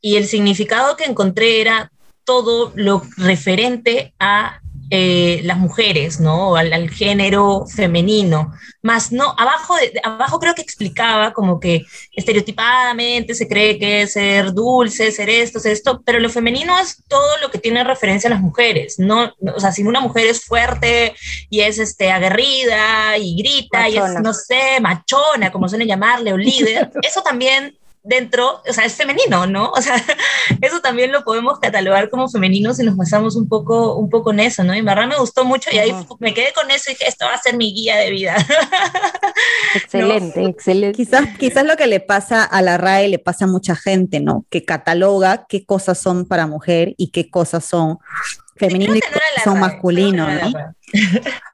Y el significado que encontré era todo lo referente a eh, las mujeres, ¿no? Al, género femenino. Más no, abajo, de, abajo creo que explicaba como que estereotipadamente se cree que es ser dulce, ser esto, ser esto, pero lo femenino es todo lo que tiene referencia a las mujeres, ¿no? O sea, si una mujer es fuerte y es este, aguerrida y grita y es, no sé, machona, como suelen llamarle, o líder, eso también dentro, o sea, es femenino, ¿no? O sea, eso también lo podemos catalogar como femenino si nos basamos un poco, un poco en eso, ¿no? Y en verdad me gustó mucho y ahí me quedé con eso y dije, esto va a ser mi guía de vida. Excelente, excelente. Quizás, quizás lo que le pasa a la RAE le pasa a mucha gente, ¿no? Que cataloga qué cosas son para mujer y qué cosas son femeninos y son masculinos, ¿no?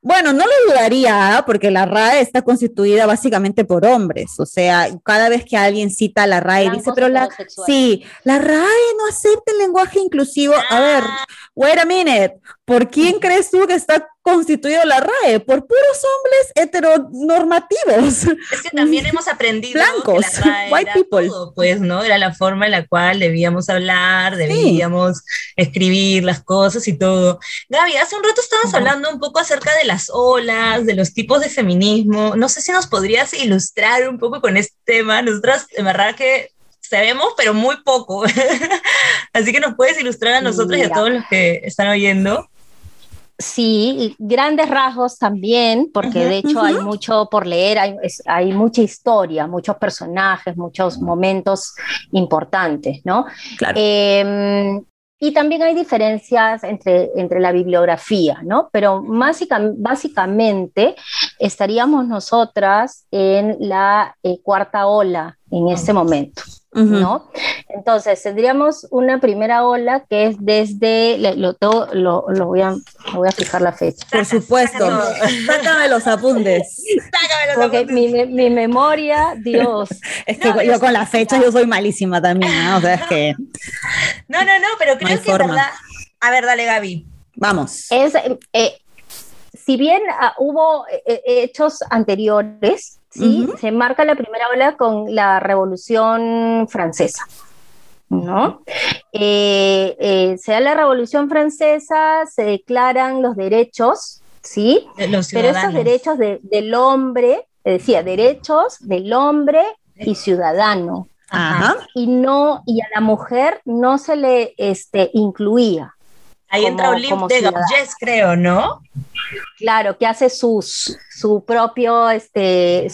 Bueno, no lo dudaría, ¿ah? porque la RAE está constituida básicamente por hombres, o sea, cada vez que alguien cita a la RAE dice, pero la, sí, la RAE no acepta el lenguaje inclusivo. A ver, ah. wait a minute, ¿por quién crees tú que está constituido la RAE? Por puros hombres heteronormativos. Es que también hemos aprendido blancos, que la RAE white people. pues, ¿no? Era la forma en la cual debíamos hablar, debíamos escribir las cosas y todo. Gaby, hace un rato estabas hablando un poco acerca de las olas, de los tipos de feminismo. No sé si nos podrías ilustrar un poco con este tema. Nosotras, de verdad que sabemos, pero muy poco. Así que nos puedes ilustrar a nosotros y a todos los que están oyendo. Sí, grandes rasgos también, porque de hecho hay mucho por leer, hay, hay, mucha historia, muchos personajes, muchos momentos importantes, ¿no? Claro. Em, y también hay diferencias entre, entre la bibliografía, ¿no? Pero básicamente estaríamos nosotras en la eh, cuarta ola en este momento. ¿No? Entonces, tendríamos una primera ola que es desde, lo, lo, lo, voy, a, voy a fijar la fecha. Por supuesto, sácame los apuntes. Sácame los Porque apuntes. Mi, mi, memoria, Dios. Es que yo con las fechas yo soy malísima también, ¿no? O sea, es que... No, no, no, pero creo que es verdad... A ver, dale, Gaby. Vamos. Es, eh, si bien ah, hubo eh, eh, hechos anteriores, ¿sí? Se marca la primera ola con la Revolución Francesa. ¿no? Eh, eh, se da la Revolución Francesa, se declaran los derechos, ¿sí? De los Pero esos derechos de- del hombre, decía, derechos del hombre y ciudadano, Ajá. y no, y a la mujer no se le este, incluía. Ahí entra como- como de. Gauges, creo, ¿no? Claro, que hace sus, su propio, este,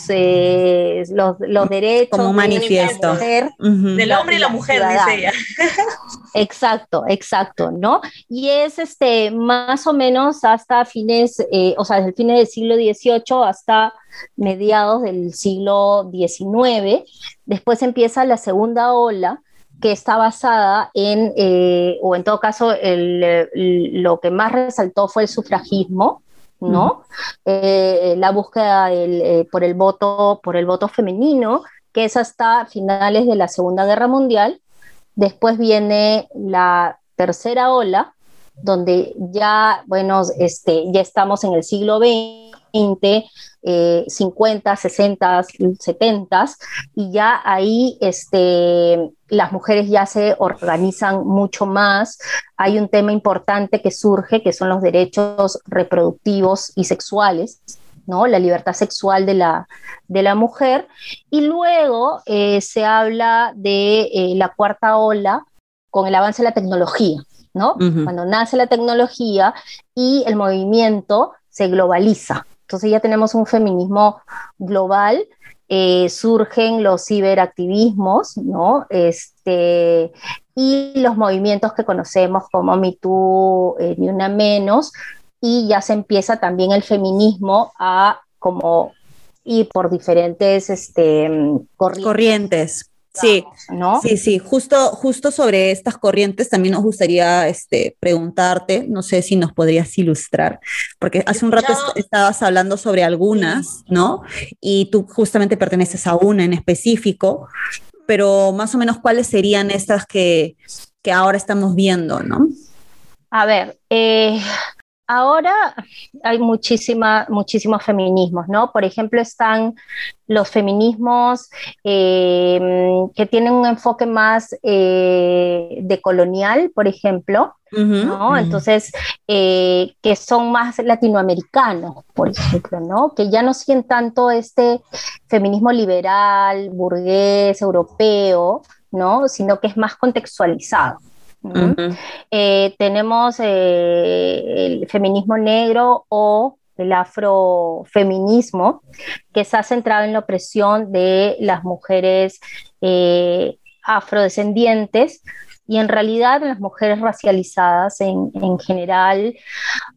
los, los derechos. Como un de manifiesto. mujer. Del hombre y la la mujer, ciudadana. dice ella. Exacto, exacto, ¿no? Y es este más o menos hasta fines, eh, o sea, desde el fines del siglo XVIII hasta mediados del siglo XIX. Después empieza la segunda ola, que está basada en, eh, o en todo caso, el, lo que más resaltó fue el sufragismo, ¿no? Eh, la búsqueda del, eh, por, el voto, por el voto femenino, que es hasta finales de la Segunda Guerra Mundial. Después viene la tercera ola, donde ya, bueno, este, ya estamos en el siglo XX, eh, 50, 60, 70, y ya ahí este, las mujeres ya se organizan mucho más. Hay un tema importante que surge, que son los derechos reproductivos y sexuales, ¿no? La libertad sexual de la, de la mujer. Y luego eh, se habla de eh, la cuarta ola con el avance de la tecnología, ¿no? Cuando nace la tecnología y el movimiento se globaliza. Entonces ya tenemos un feminismo global, eh, surgen los ciberactivismos, ¿no? Este, y los movimientos que conocemos como Me Too, eh, Ni Una Menos, y ya se empieza también el feminismo a como ir por diferentes este, corrientes, Corrientes. Sí, ¿no? sí, sí. Justo, justo sobre estas corrientes también nos gustaría este, preguntarte, no sé si nos podrías ilustrar, porque hace un rato est- estabas hablando sobre algunas, ¿no? Y tú justamente perteneces a una en específico, pero más o menos cuáles serían estas que, que ahora estamos viendo, ¿no? A ver, eh, ahora hay muchísima, muchísimos feminismos, ¿no? Por ejemplo, están los feminismos eh, que tienen un enfoque más eh, decolonial, por ejemplo. ¿no? Entonces, eh, que son más latinoamericanos, por ejemplo, ¿no? Que ya no siguen tanto este feminismo liberal, burgués, europeo, ¿no? Sino que es más contextualizado. Eh, tenemos eh, el feminismo negro o el afrofeminismo, que está centrado en la opresión de las mujeres eh, afrodescendientes y en realidad en las mujeres racializadas en, en general.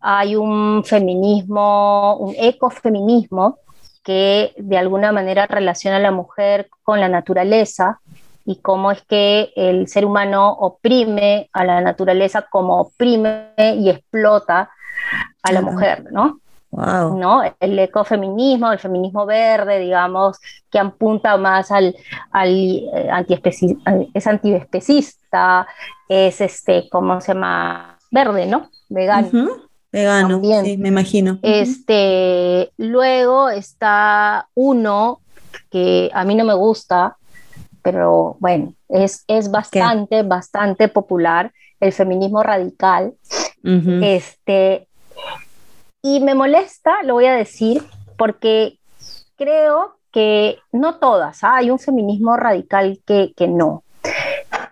Hay un feminismo, un ecofeminismo que de alguna manera relaciona a la mujer con la naturaleza y cómo es que el ser humano oprime a la naturaleza como oprime y explota a la mujer, ¿no? Wow. ¿no? El ecofeminismo, el feminismo verde, digamos, que apunta más al, al eh, antiespeci- es antiespecista, es este, ¿cómo se llama? Verde, ¿no? Vegano. Vegano, También. sí, me imagino. Este, luego está uno que a mí no me gusta, pero bueno, es, es bastante, bastante popular, el feminismo radical. Este, y me molesta, lo voy a decir, porque creo que no todas, ¿ah? hay un feminismo radical que, que no.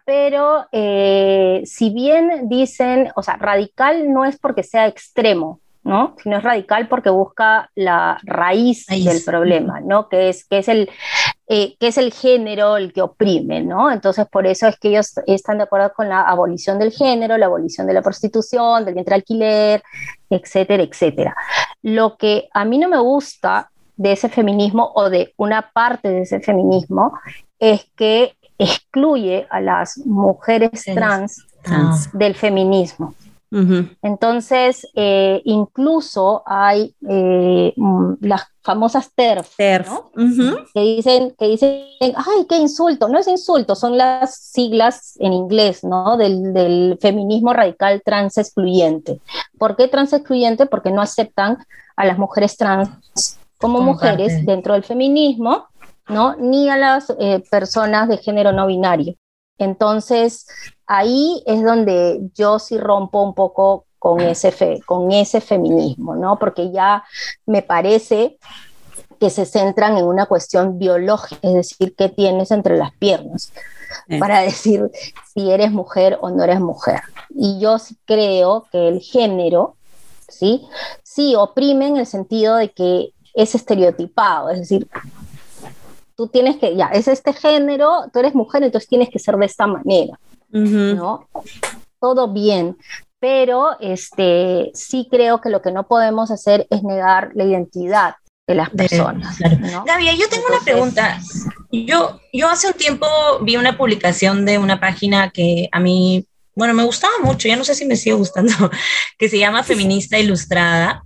Pero eh, si bien dicen, o sea, radical no es porque sea extremo, ¿no? Sino es radical porque busca la raíz Raíz. del problema, ¿no? Que es, que es el, eh, que es el género el que oprime, ¿no? Entonces, por eso es que ellos están de acuerdo con la abolición del género, la abolición de la prostitución, del vientre alquiler, etcétera, etcétera. Lo que a mí no me gusta de ese feminismo o de una parte de ese feminismo es que excluye a las mujeres Trans. del feminismo. Entonces, eh, incluso hay eh, mm, las famosas TERF, que, dicen, que dicen, ay, qué insulto. No es insulto, son las siglas en inglés, ¿no? Del, feminismo radical trans excluyente. ¿Por qué trans excluyente? Porque no aceptan a las mujeres trans como mujeres dentro del feminismo, ¿no? Ni a las eh, personas de género no binario. Entonces, ahí es donde yo sí rompo un poco con ese, fe, con ese feminismo, ¿no? Porque ya me parece que se centran en una cuestión biológica, es decir, qué tienes entre las piernas, para decir si eres mujer o no eres mujer. Y yo sí creo que el género, ¿sí? Sí oprime en el sentido de que es estereotipado, es decir, tú tienes que, ya, es este género, tú eres mujer, entonces tienes que ser de esta manera, ¿no? Todo bien, pero este, sí creo que lo que no podemos hacer es negar la identidad de las personas. Gaby, yo tengo una pregunta. Yo, yo hace un tiempo vi una publicación de una página que a mí bueno, me gustaba mucho, ya no sé si me sigue gustando, que se llama Feminista Ilustrada.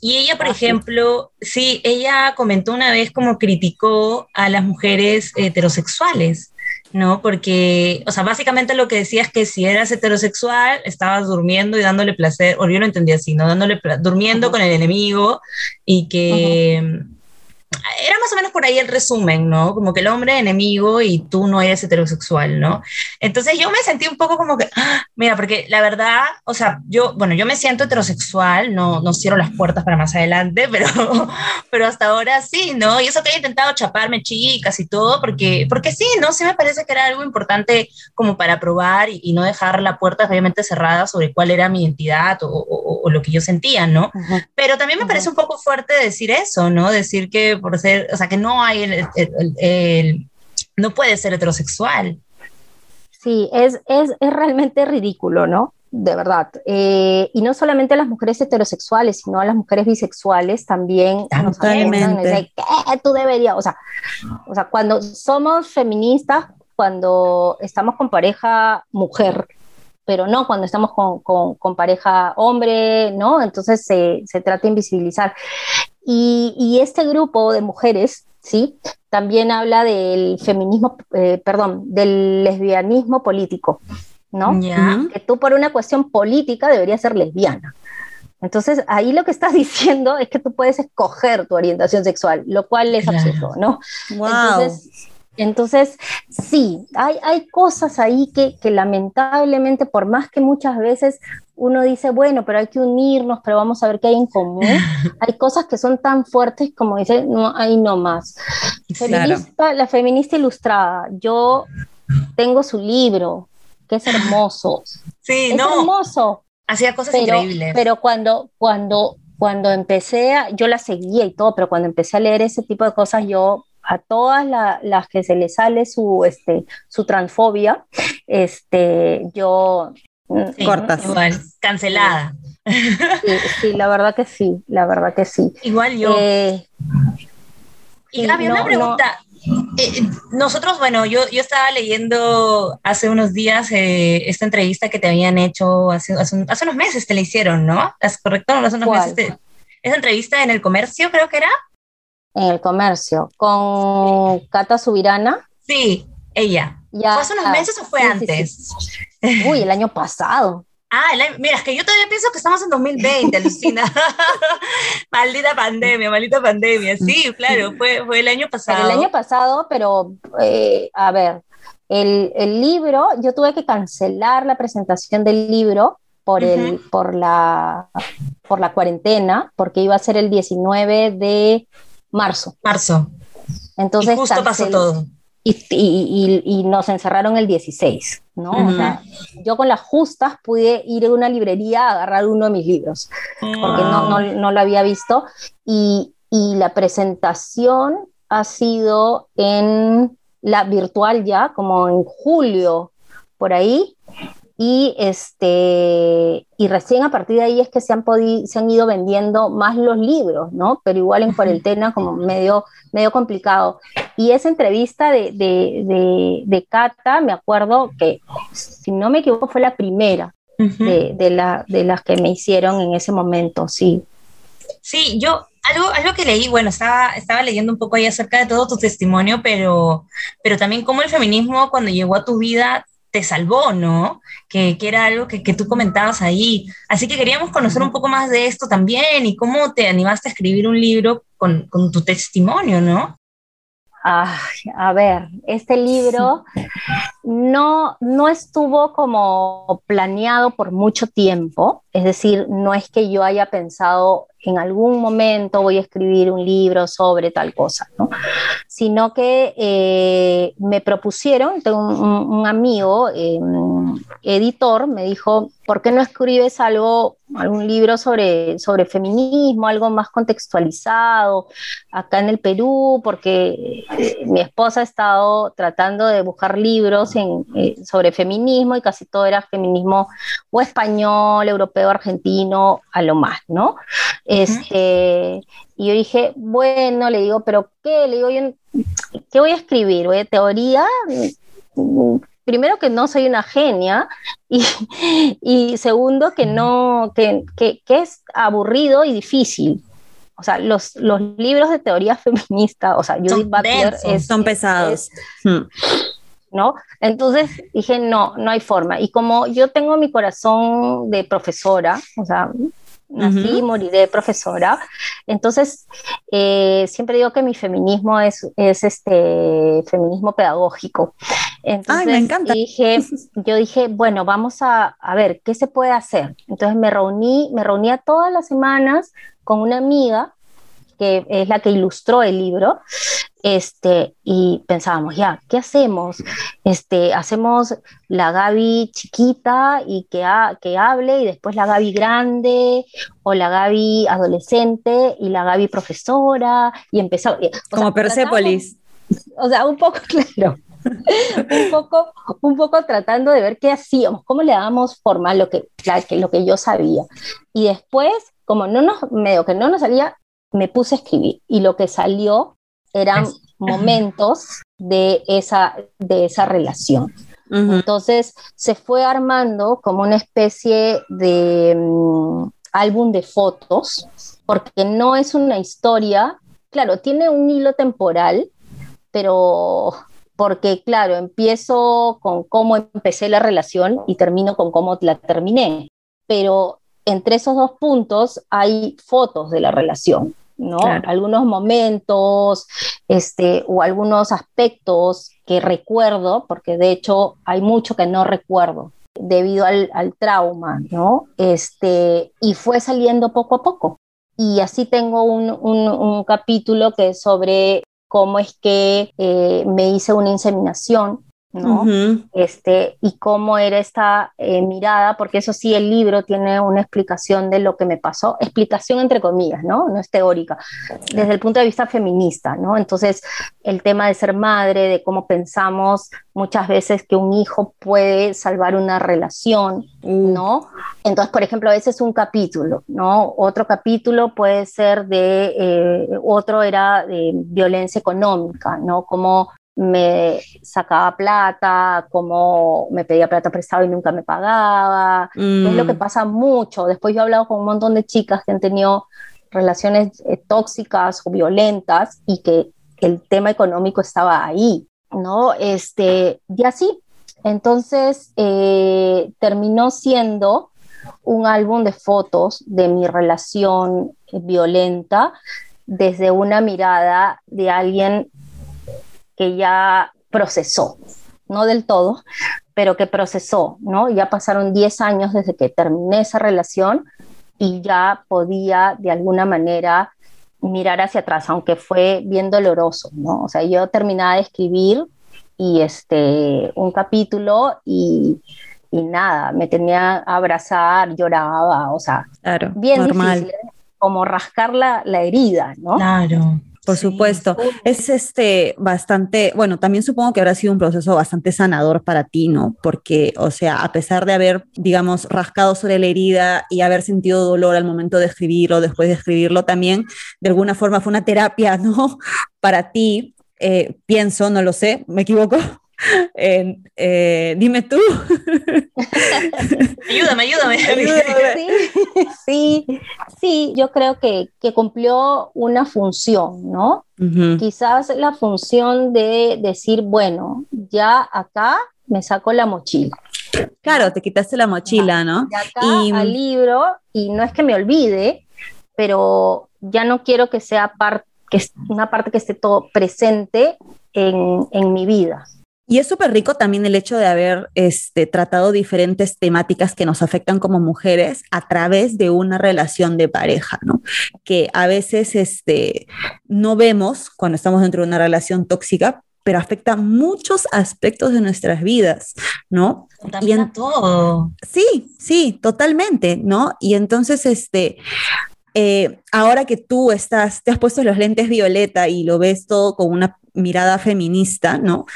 Y ella, por ah, ejemplo, sí. ella comentó una vez como criticó a las mujeres heterosexuales. ¿no? Porque, o sea, básicamente lo que decía es que si eras heterosexual, estabas durmiendo y dándole placer, o yo lo entendía así, ¿no? Dándole, durmiendo con el enemigo y que era más o menos por ahí el resumen, ¿no? Como que el hombre enemigo y tú no eres heterosexual, ¿no? Entonces yo me sentí un poco como que, ¡ah! mira, porque la verdad, o sea, yo, bueno, yo me siento heterosexual, no, no cierro las puertas para más adelante, pero, pero hasta ahora sí, ¿no? Y eso que he intentado chaparme chicas y todo, porque, porque sí, ¿no? Sí me parece que era algo importante como para probar y, no dejar la puerta obviamente cerrada sobre cuál era mi identidad o, o, lo que yo sentía, ¿no? Pero también me parece un poco fuerte decir eso, ¿no? Decir que por ser, o sea, que no hay, el, no puede ser heterosexual. Sí, es, es, es realmente ridículo, ¿no? De verdad. Eh, y no solamente a las mujeres heterosexuales, sino a las mujeres bisexuales también nos que tú deberías, o sea, o sea, cuando somos feministas, cuando estamos con pareja mujer, pero no cuando estamos con, con, pareja hombre, ¿no? Entonces se, se trata de invisibilizar. Y, este grupo de mujeres, ¿sí? También habla del feminismo, eh, perdón, del lesbianismo político, ¿no? Que tú por una cuestión política deberías ser lesbiana. Entonces, ahí lo que estás diciendo es que tú puedes escoger tu orientación sexual, lo cual es absurdo, ¿no? Wow. Entonces, entonces, sí, hay, hay cosas ahí que, que, lamentablemente, por más que muchas veces uno dice, bueno, pero hay que unirnos, pero vamos a ver qué hay en común, hay cosas que son tan fuertes como dice, no, hay no más. Feminista, La feminista ilustrada, yo tengo su libro, que es hermoso. Sí, es no. hermoso. Hacía cosas increíbles. Pero cuando, cuando, cuando empecé, a, yo la seguía y todo, pero cuando empecé a leer ese tipo de cosas, yo a todas las que se les sale su, este, su transfobia, este, yo... Mm, Cortas. Igual, cancelada. Sí, la verdad que sí, la verdad que sí. Igual yo. Eh, y Gaby, una pregunta. Eh, nosotros, bueno, yo, yo estaba leyendo hace unos días eh, esta entrevista que te habían hecho hace, hace, unos meses, te la hicieron, ¿no? ¿Es correcto? Hace unos meses esa entrevista en el comercio, creo que era en el comercio con Cata Subirana. Sí, ella. ¿Fue hace unos meses o fue antes? Uy, el año pasado. Ah, mira, es que yo todavía pienso que estamos en 2020, Lucina. maldita pandemia, maldita pandemia. Sí, claro, fue, fue el año pasado. el año pasado, pero eh, a ver, el, el, libro, yo tuve que cancelar la presentación del libro por, el, por, la, por la cuarentena, porque iba a ser el 19 de marzo. Marzo. Entonces, y justo pasó todo. Y, nos encerraron el 16, ¿no? o sea, yo con las justas pude ir a una librería a agarrar uno de mis libros, porque no, no, no lo había visto. Y, la presentación ha sido en la virtual ya, como en julio, por ahí, y, este, y recién a partir de ahí es que se han, podido, se han ido vendiendo más los libros, ¿no? Pero igual en cuarentena como medio, medio complicado. Y esa entrevista de, de, de, de Cata, me acuerdo que, si no me equivoco, fue la primera de, de, la, de las que me hicieron en ese momento, sí. Sí, yo algo, algo que leí, bueno, estaba, estaba leyendo un poco ahí acerca de todo tu testimonio, pero, pero también cómo el feminismo cuando llegó a tu vida te salvó, ¿no? Que, que era algo que, que, tú comentabas ahí. Así que queríamos conocer un poco más de esto también y cómo te animaste a escribir un libro con, con tu testimonio, ¿no? a ver, este libro no, no estuvo como planeado por mucho tiempo, es decir, no es que yo haya pensado en algún momento voy a escribir un libro sobre tal cosa, ¿no? sino que eh, me propusieron, tengo un, amigo, eh, editor, me dijo, ¿por qué no escribes algo, algún libro sobre, sobre feminismo, algo más contextualizado acá en el Perú? Porque eh, mi esposa ha estado tratando de buscar libros sobre feminismo y casi todo era feminismo o español, europeo, argentino, a lo más, ¿no? Este, y yo dije, bueno, le digo, ¿pero qué? Le digo, yo, ¿qué voy a escribir? ¿Voy a teoría? Primero que no soy una genia y, y segundo que no, que, que, que, es aburrido y difícil. O sea, los, los libros de teoría feminista, o sea, Judith Butler es, son pesados. Es, hmm. ¿No? Entonces dije, no, no hay forma. Y como yo tengo mi corazón de profesora, o sea, nací y moriré profesora. Entonces, eh, siempre digo que mi feminismo es, es este feminismo pedagógico. Entonces, Ay, me encanta. Dije, yo dije, bueno, vamos a, a, ver qué se puede hacer. Entonces me reuní, me reunía todas las semanas con una amiga que es la que ilustró el libro, este, y pensábamos, ya, ¿qué hacemos? Este, hacemos la Gaby chiquita y que, ha, que hable, y después la Gaby grande, o la Gaby adolescente y la Gaby profesora, y empezó. Como sea, Persepolis. O sea, un poco, claro. un, poco, un poco tratando de ver qué hacíamos, cómo le dábamos forma a lo que, lo que yo sabía. Y después, como no nos, medio que no nos salía, me puse a escribir y lo que salió eran momentos de esa, de esa relación. Uh -huh. Entonces se fue armando como una especie de um, álbum de fotos, porque no es una historia, claro, tiene un hilo temporal, pero porque claro, empiezo con cómo empecé la relación y termino con cómo la terminé, pero entre esos dos puntos hay fotos de la relación. ¿No? Claro. Algunos momentos este, o algunos aspectos que recuerdo, porque de hecho hay mucho que no recuerdo debido al, al trauma, ¿no? Este, y fue saliendo poco a poco. Y así tengo un, un, un capítulo que es sobre cómo es que eh, me hice una inseminación ¿no? Uh -huh. este, y cómo era esta eh, mirada, porque eso sí, el libro tiene una explicación de lo que me pasó, explicación entre comillas, ¿no? No es teórica, desde el punto de vista feminista, ¿no? Entonces, el tema de ser madre, de cómo pensamos muchas veces que un hijo puede salvar una relación, uh. ¿no? Entonces, por ejemplo, ese es un capítulo, ¿no? Otro capítulo puede ser de, eh, otro era de violencia económica, ¿no? Como me sacaba plata, como me pedía plata prestado y nunca me pagaba. Mm. Es lo que pasa mucho. Después yo he hablado con un montón de chicas que han tenido relaciones eh, tóxicas o violentas y que el tema económico estaba ahí, ¿no? Este, y así. Entonces eh, terminó siendo un álbum de fotos de mi relación violenta desde una mirada de alguien que ya procesó, no del todo, pero que procesó, ¿no? Ya pasaron 10 años desde que terminé esa relación y ya podía de alguna manera mirar hacia atrás, aunque fue bien doloroso, ¿no? O sea, yo terminaba de escribir y este, un capítulo y, y nada, me tenía a abrazar, lloraba, o sea, claro, bien normal. difícil, como rascar la, la herida, ¿no? Claro. Por supuesto. Es este bastante, bueno, también supongo que habrá sido un proceso bastante sanador para ti, ¿no? Porque, o sea, a pesar de haber, digamos, rascado sobre la herida y haber sentido dolor al momento de escribirlo, después de escribirlo, también de alguna forma fue una terapia, ¿no? Para ti, eh, pienso, no lo sé, ¿me equivoco? Eh, dime tú. ayúdame, ayúdame. Sí, sí, sí, yo creo que, que cumplió una función, ¿no? Quizás la función de decir, bueno, ya acá me saco la mochila. Claro, te quitaste la mochila, ¿no? De acá y... al libro, y no es que me olvide, pero ya no quiero que sea parte que es una parte que esté todo presente en, en mi vida. Y es súper rico también el hecho de haber este, tratado diferentes temáticas que nos afectan como mujeres a través de una relación de pareja, ¿no? Que a veces este, no vemos cuando estamos dentro de una relación tóxica, pero afecta muchos aspectos de nuestras vidas, ¿no? y en, todo. Sí, sí, totalmente, ¿no? Y entonces, este, eh, ahora que tú estás, te has puesto los lentes violeta y lo ves todo con una mirada feminista, ¿no?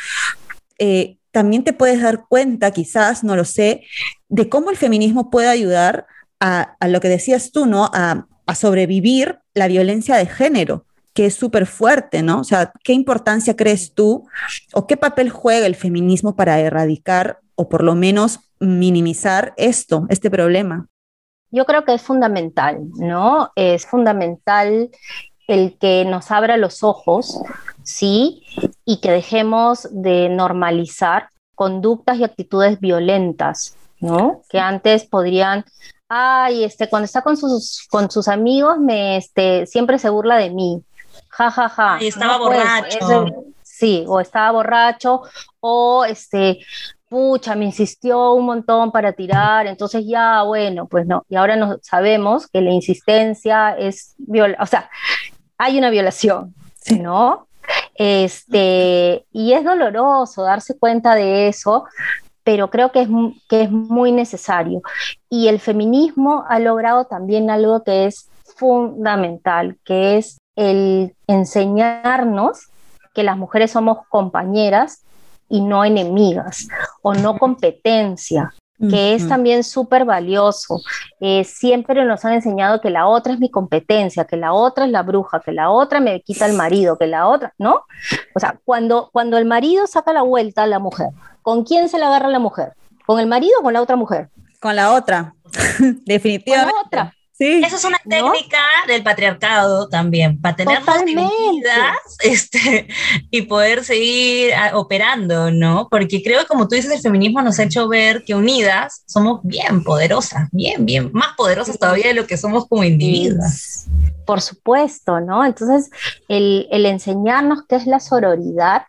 Eh, también te puedes dar cuenta, quizás, no lo sé, de cómo el feminismo puede ayudar a, lo que decías tú, ¿no? A, a sobrevivir la violencia de género, que es súper fuerte, ¿no? O sea, ¿qué importancia crees tú o qué papel juega el feminismo para erradicar o por lo menos minimizar esto, este problema? yo creo que es fundamental, ¿no? Es fundamental el que nos abra los ojos, ¿sí? Y que dejemos de normalizar conductas y actitudes violentas, ¿no? Que antes podrían, ay, este, cuando está con sus, con sus amigos, me, este, siempre se burla de mí, ja, ja, ja. Y estaba pues, borracho. sí, o estaba borracho, o este, pucha, me insistió un montón para tirar, entonces ya, bueno, pues no, y ahora no sabemos que la insistencia es, viola o sea, hay una violación, ¿no? Este, y es doloroso darse cuenta de eso, pero creo que es, que es muy necesario. Y el feminismo ha logrado también algo que es fundamental, que es el enseñarnos que las mujeres somos compañeras y no enemigas o no competencia, que es también súper valioso. Eh, siempre nos han enseñado que la otra es mi competencia, que la otra es la bruja, que la otra me quita el marido, que la otra, ¿no? O sea, cuando, cuando el marido saca la vuelta a la mujer, ¿con quién se la agarra la mujer? ¿Con el marido o con la otra mujer? Con la otra, definitivamente. Con la otra. Esa es una técnica del patriarcado también, para tenernos divididas este, y poder seguir ah, operando, ¿no? Porque creo que como tú dices, el feminismo nos ha hecho ver que unidas somos bien poderosas, bien, bien, más poderosas todavía de lo que somos como individuos. Por supuesto, ¿no? Entonces, el, el enseñarnos qué es la sororidad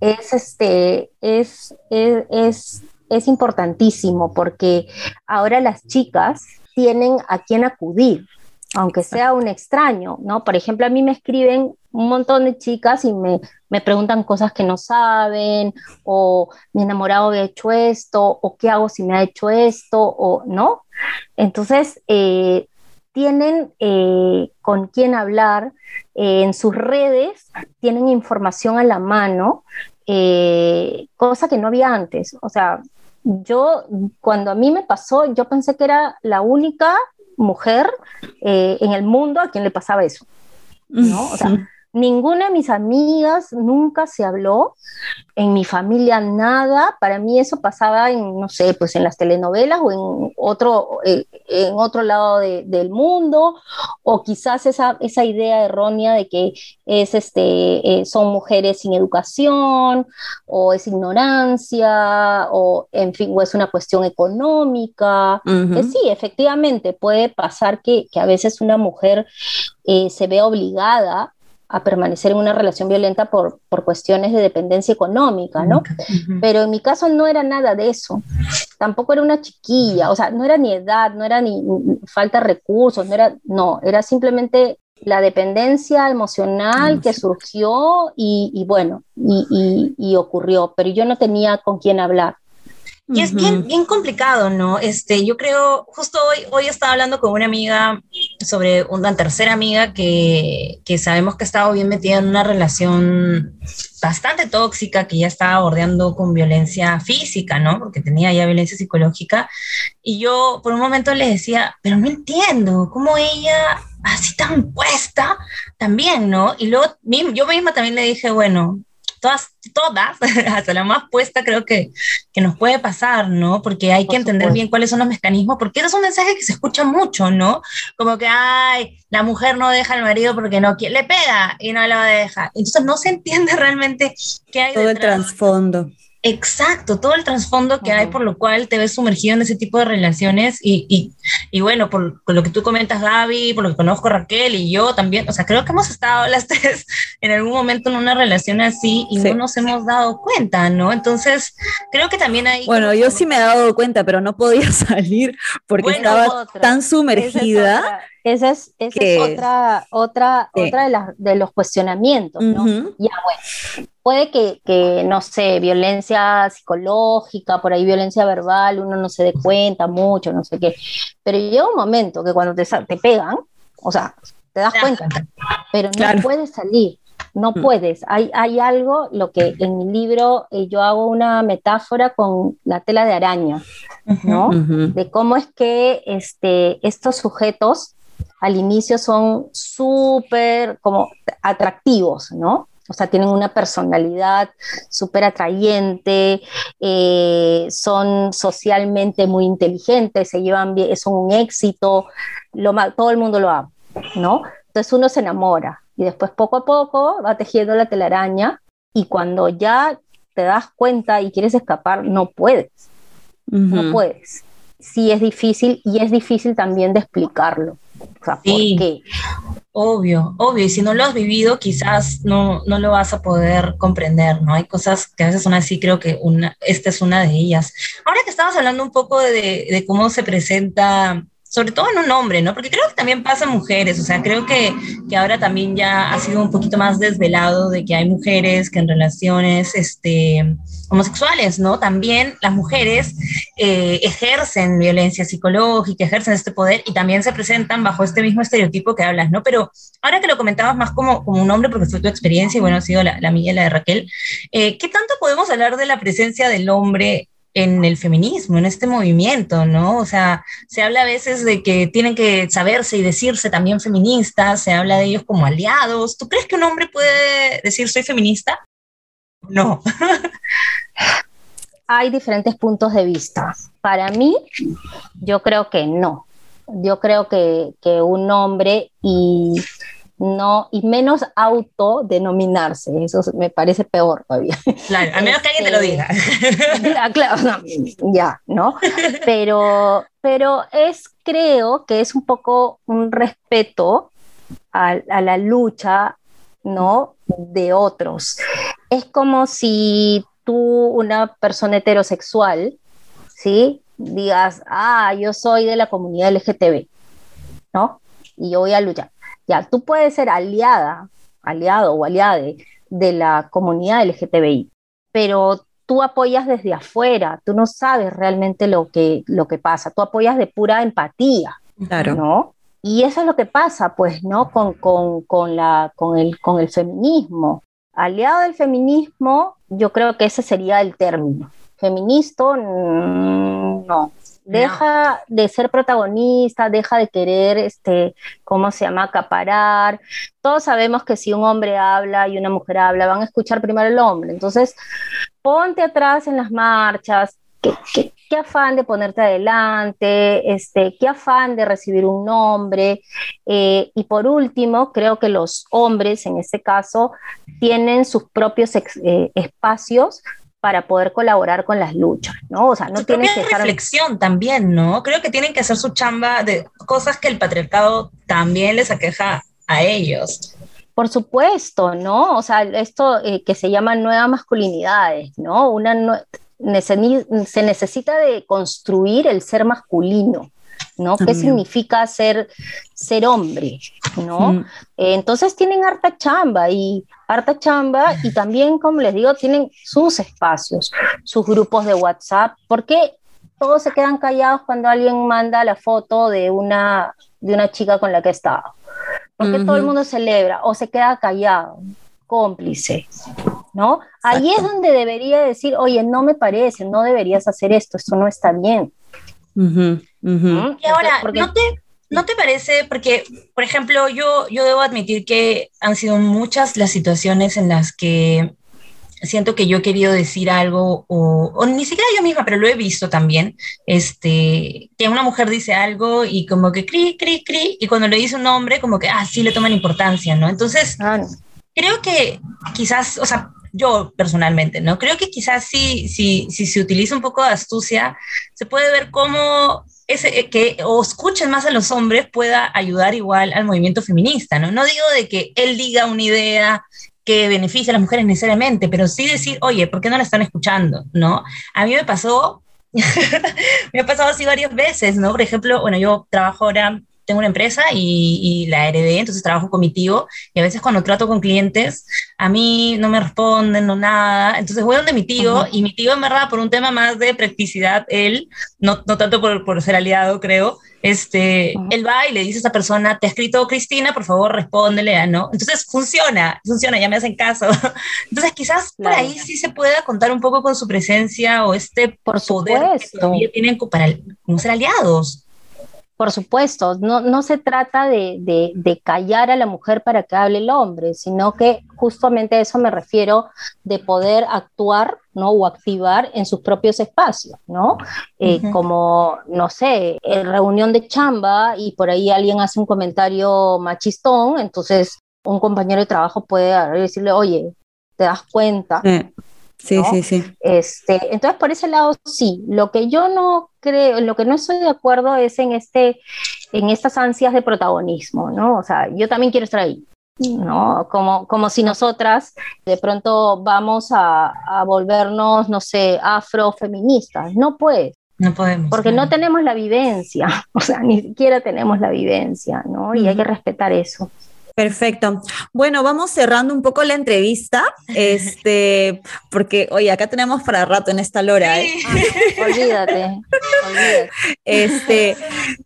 es, este, es, es, es, es importantísimo porque ahora las chicas tienen a quién acudir, aunque sea un extraño, ¿no? Por ejemplo, a mí me escriben un montón de chicas y me, preguntan cosas que no saben, o mi enamorado ha hecho esto, o qué hago si me ha hecho esto, o no. Entonces, eh, tienen eh, con quién hablar, eh, en sus redes tienen información a la mano, cosa que no había antes. O sea, yo, cuando a mí me pasó, yo pensé que era la única mujer eh, en el mundo a quien le pasaba eso. ¿no? O sea, Ninguna de mis amigas nunca se habló, en mi familia nada, para mí eso pasaba en, no sé, pues en las telenovelas o en otro, eh, en otro lado del mundo, o quizás esa, esa idea errónea de que es este, eh, son mujeres sin educación, o es ignorancia, o en fin, o es una cuestión económica. sí, efectivamente, puede pasar que, que a veces una mujer eh, se ve obligada a permanecer en una relación violenta por, por cuestiones de dependencia económica, ¿no? Pero en mi caso no era nada de eso. Tampoco era una chiquilla, o sea, no era ni edad, no era ni falta de recursos, no era, no, era simplemente la dependencia emocional que surgió y, bueno, y, y, ocurrió, pero yo no tenía con quién hablar. Y es bien, bien complicado, ¿no? Este, yo creo, justo hoy, hoy estaba hablando con una amiga sobre una tercera amiga que, que sabemos que estaba bien metida en una relación bastante tóxica, que ya estaba bordeando con violencia física, ¿no? Porque tenía ya violencia psicológica. Y yo por un momento le decía, pero no entiendo cómo ella, así tan puesta, también, ¿no? Y luego yo misma también le dije, bueno, todas, todas, hasta la más puesta, creo que, que nos puede pasar, ¿no? Porque hay que entender bien cuáles son los mecanismos, porque ese es un mensaje que se escucha mucho, ¿no? Como que, ay, la mujer no deja al marido porque no quiere, le pega y no lo deja. Entonces no se entiende realmente qué hay Todo el trasfondo. Exacto, todo el trasfondo que hay por lo cual te ves sumergido en ese tipo de relaciones y, y, y bueno, por, lo que tú comentas Gaby, por lo que conozco Raquel y yo también, o sea, creo que hemos estado las tres en algún momento en una relación así y no nos hemos dado cuenta, ¿no? Entonces, creo que también hay... Bueno, yo sí me he dado cuenta, pero no podía salir porque estaba tan sumergida. Esa es, esa es otra, otra, otra de, las, de los cuestionamientos, ¿no? Ya, bueno, puede que, que, no sé, violencia psicológica, por ahí violencia verbal, uno no se dé cuenta mucho, no sé qué, pero llega un momento que cuando te, te pegan, o sea, te das cuenta, pero no puedes salir, no mm. puedes. Hay, hay algo, lo que en mi libro eh, yo hago una metáfora con la tela de araña, ¿no? De cómo es que este, estos sujetos al inicio son súper como atractivos, ¿no? O sea, tienen una personalidad súper atrayente, eh, son socialmente muy inteligentes, se llevan bien, son un éxito, lo, todo el mundo lo ama, ¿no? Entonces uno se enamora y después poco a poco va tejiendo la telaraña y cuando ya te das cuenta y quieres escapar, no puedes, no puedes. Sí es difícil y es difícil también de explicarlo sí, Obvio, obvio, y si no lo has vivido, quizás no, no lo vas a poder comprender, ¿no? Hay cosas que a veces son así, creo que una, esta es una de ellas. Ahora que estamos hablando un poco de, de cómo se presenta sobre todo en un hombre, ¿no? Porque creo que también pasa en mujeres, o sea, creo que, que, ahora también ya ha sido un poquito más desvelado de que hay mujeres que en relaciones este, homosexuales, ¿no? También las mujeres eh, ejercen violencia psicológica, ejercen este poder y también se presentan bajo este mismo estereotipo que hablas, ¿no? Pero ahora que lo comentabas más como, como un hombre, porque fue tu experiencia y bueno, ha sido la, la mía y la de Raquel, eh, ¿qué tanto podemos hablar de la presencia del hombre en el feminismo, en este movimiento, ¿no? O sea, se habla a veces de que tienen que saberse y decirse también feministas, se habla de ellos como aliados. ¿Tú crees que un hombre puede decir soy feminista? No. Hay diferentes puntos de vista. Para mí, yo creo que no. Yo creo que, que un hombre y no, y menos autodenominarse, eso me parece peor todavía. Claro, a menos que alguien te lo diga. Este, claro, ya, ¿no? Pero, pero es, creo que es un poco un respeto a, a la lucha, ¿no? De otros. Es como si tú, una persona heterosexual, ¿sí? Digas, ah, yo soy de la comunidad LGTB, ¿no? Y yo voy a luchar ya, tú puedes ser aliada, aliado o aliada de, la comunidad LGTBI, pero tú apoyas desde afuera, tú no sabes realmente lo que, lo que pasa, tú apoyas de pura empatía, claro. ¿no? Y eso es lo que pasa, pues, ¿no? Con, con, la, con, el, con el feminismo. Aliado del feminismo, yo creo que ese sería el término. Feminista, mm, no deja de ser protagonista, deja de querer, este, ¿cómo se llama?, acaparar. Todos sabemos que si un hombre habla y una mujer habla, van a escuchar primero el hombre. Entonces, ponte atrás en las marchas, ¿Qué, qué, afán de ponerte adelante, este, qué afán de recibir un nombre. Eh, y por último, creo que los hombres, en este caso, tienen sus propios eh, espacios para poder colaborar con las luchas, ¿no? O sea, no tienen que dejar... reflexión también, ¿no? Creo que tienen que hacer su chamba de cosas que el patriarcado también les aqueja a ellos. Por supuesto, ¿no? O sea, esto eh, que se llama nuevas masculinidades, ¿no? Una se necesita de construir el ser masculino, ¿no? ¿Qué significa ser, ser hombre, ¿no? Mm. entonces tienen harta chamba y harta chamba y también, como les digo, tienen sus espacios, sus grupos de WhatsApp, porque todos se quedan callados cuando alguien manda la foto de una, de una chica con la que está. Porque todo el mundo celebra o se queda callado, cómplice, ¿no? Ahí es donde debería decir, oye, no me parece, no deberías hacer esto, esto no está bien. Y ahora, ¿no, te, ¿no te parece? Porque, por ejemplo, yo, yo debo admitir que han sido muchas las situaciones en las que siento que yo he querido decir algo, o, o, ni siquiera yo misma, pero lo he visto también, este, que una mujer dice algo y como que cri, cri, cri, y cuando le dice un hombre, como que, ah, sí le toman importancia, ¿no? Entonces, creo que quizás, o sea, yo personalmente, ¿no? Creo que quizás si, si, si se utiliza un poco de astucia, se puede ver cómo ese, eh, que o escuchen más a los hombres pueda ayudar igual al movimiento feminista, ¿no? No digo de que él diga una idea que beneficie a las mujeres necesariamente, pero sí decir, oye, ¿por qué no la están escuchando? ¿No? A mí me pasó, me ha pasado así varias veces, ¿no? Por ejemplo, bueno, yo trabajo ahora tengo una empresa y, la heredé, entonces trabajo comitivo y a veces cuando trato con clientes, a mí no me responden, no nada, entonces voy donde mi tío y mi tío en verdad por un tema más de practicidad, él, no, no tanto por, por ser aliado creo, este, él va y le dice a esa persona, te ha escrito Cristina, por favor respóndele, ¿no? Entonces funciona, funciona, ya me hacen caso. Entonces quizás por ahí sí se pueda contar un poco con su presencia o este por poder que todavía tienen para, como ser aliados. Por supuesto, no, no se trata de, de, callar a la mujer para que hable el hombre, sino que justamente a eso me refiero de poder actuar ¿no? o activar en sus propios espacios, ¿no? Eh, como, no sé, en reunión de chamba y por ahí alguien hace un comentario machistón, entonces un compañero de trabajo puede decirle, oye, ¿te das cuenta? Sí, sí, sí. Este, entonces, por ese lado, sí. Lo que yo no creo, lo que no estoy de acuerdo es en, este, en estas ansias de protagonismo, ¿no? O sea, yo también quiero estar ahí, ¿no? Como, como si nosotras de pronto vamos a, a volvernos, no sé, afrofeministas. No pues. No podemos. Porque no tenemos la vivencia, o sea, ni siquiera tenemos la vivencia, ¿no? Y hay que respetar eso. Perfecto. Bueno, vamos cerrando un poco la entrevista, este, porque, oye, acá tenemos para rato en esta lora. ¿eh? olvídate, olvídate. Este,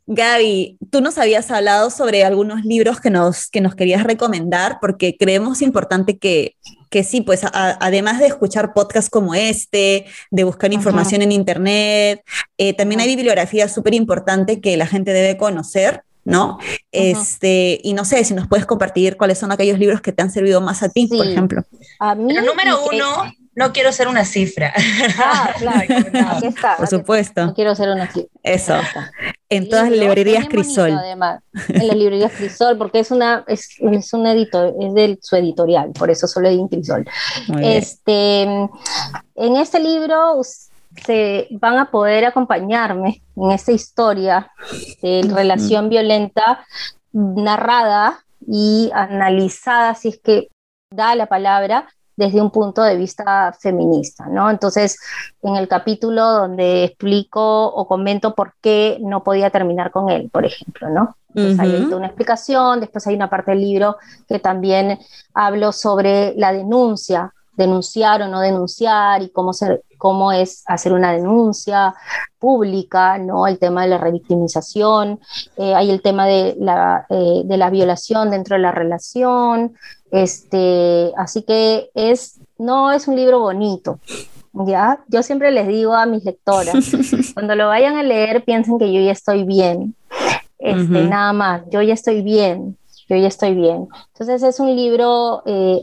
Gaby, tú nos habías hablado sobre algunos libros que nos, que nos querías recomendar, porque creemos importante que, que sí, pues además de escuchar podcasts como este, de buscar información en Internet, eh, también hay bibliografía súper importante que la gente debe conocer. ¿No? Este, y no sé si nos puedes compartir cuáles son aquellos libros que te han servido más a ti, por ejemplo. A mí, Pero número uno, no quiero ser una cifra. Ah, claro, aquí está. Por supuesto. No quiero ser una cifra. Eso. En todas las librerías Crisol. además, en las librerías Crisol, porque es una, es, es un editor, es de su editorial, por eso solo en Crisol. Este, en este libro se van a poder acompañarme en esta historia de relación violenta narrada y analizada, si es que da la palabra, desde un punto de vista feminista, ¿no? Entonces, en el capítulo donde explico o comento por qué no podía terminar con él, por ejemplo, ¿no? Entonces, hay una explicación, después hay una parte del libro que también hablo sobre la denuncia, denunciar o no denunciar y cómo, ser, cómo es hacer una denuncia pública, ¿no? El tema de la revictimización, eh, hay el tema de la, eh, de la violación dentro de la relación, este, así que es, no es un libro bonito, ¿ya? Yo siempre les digo a mis lectoras, cuando lo vayan a leer piensen que yo ya estoy bien, este, nada más, yo ya estoy bien, yo ya estoy bien. Entonces es un libro eh,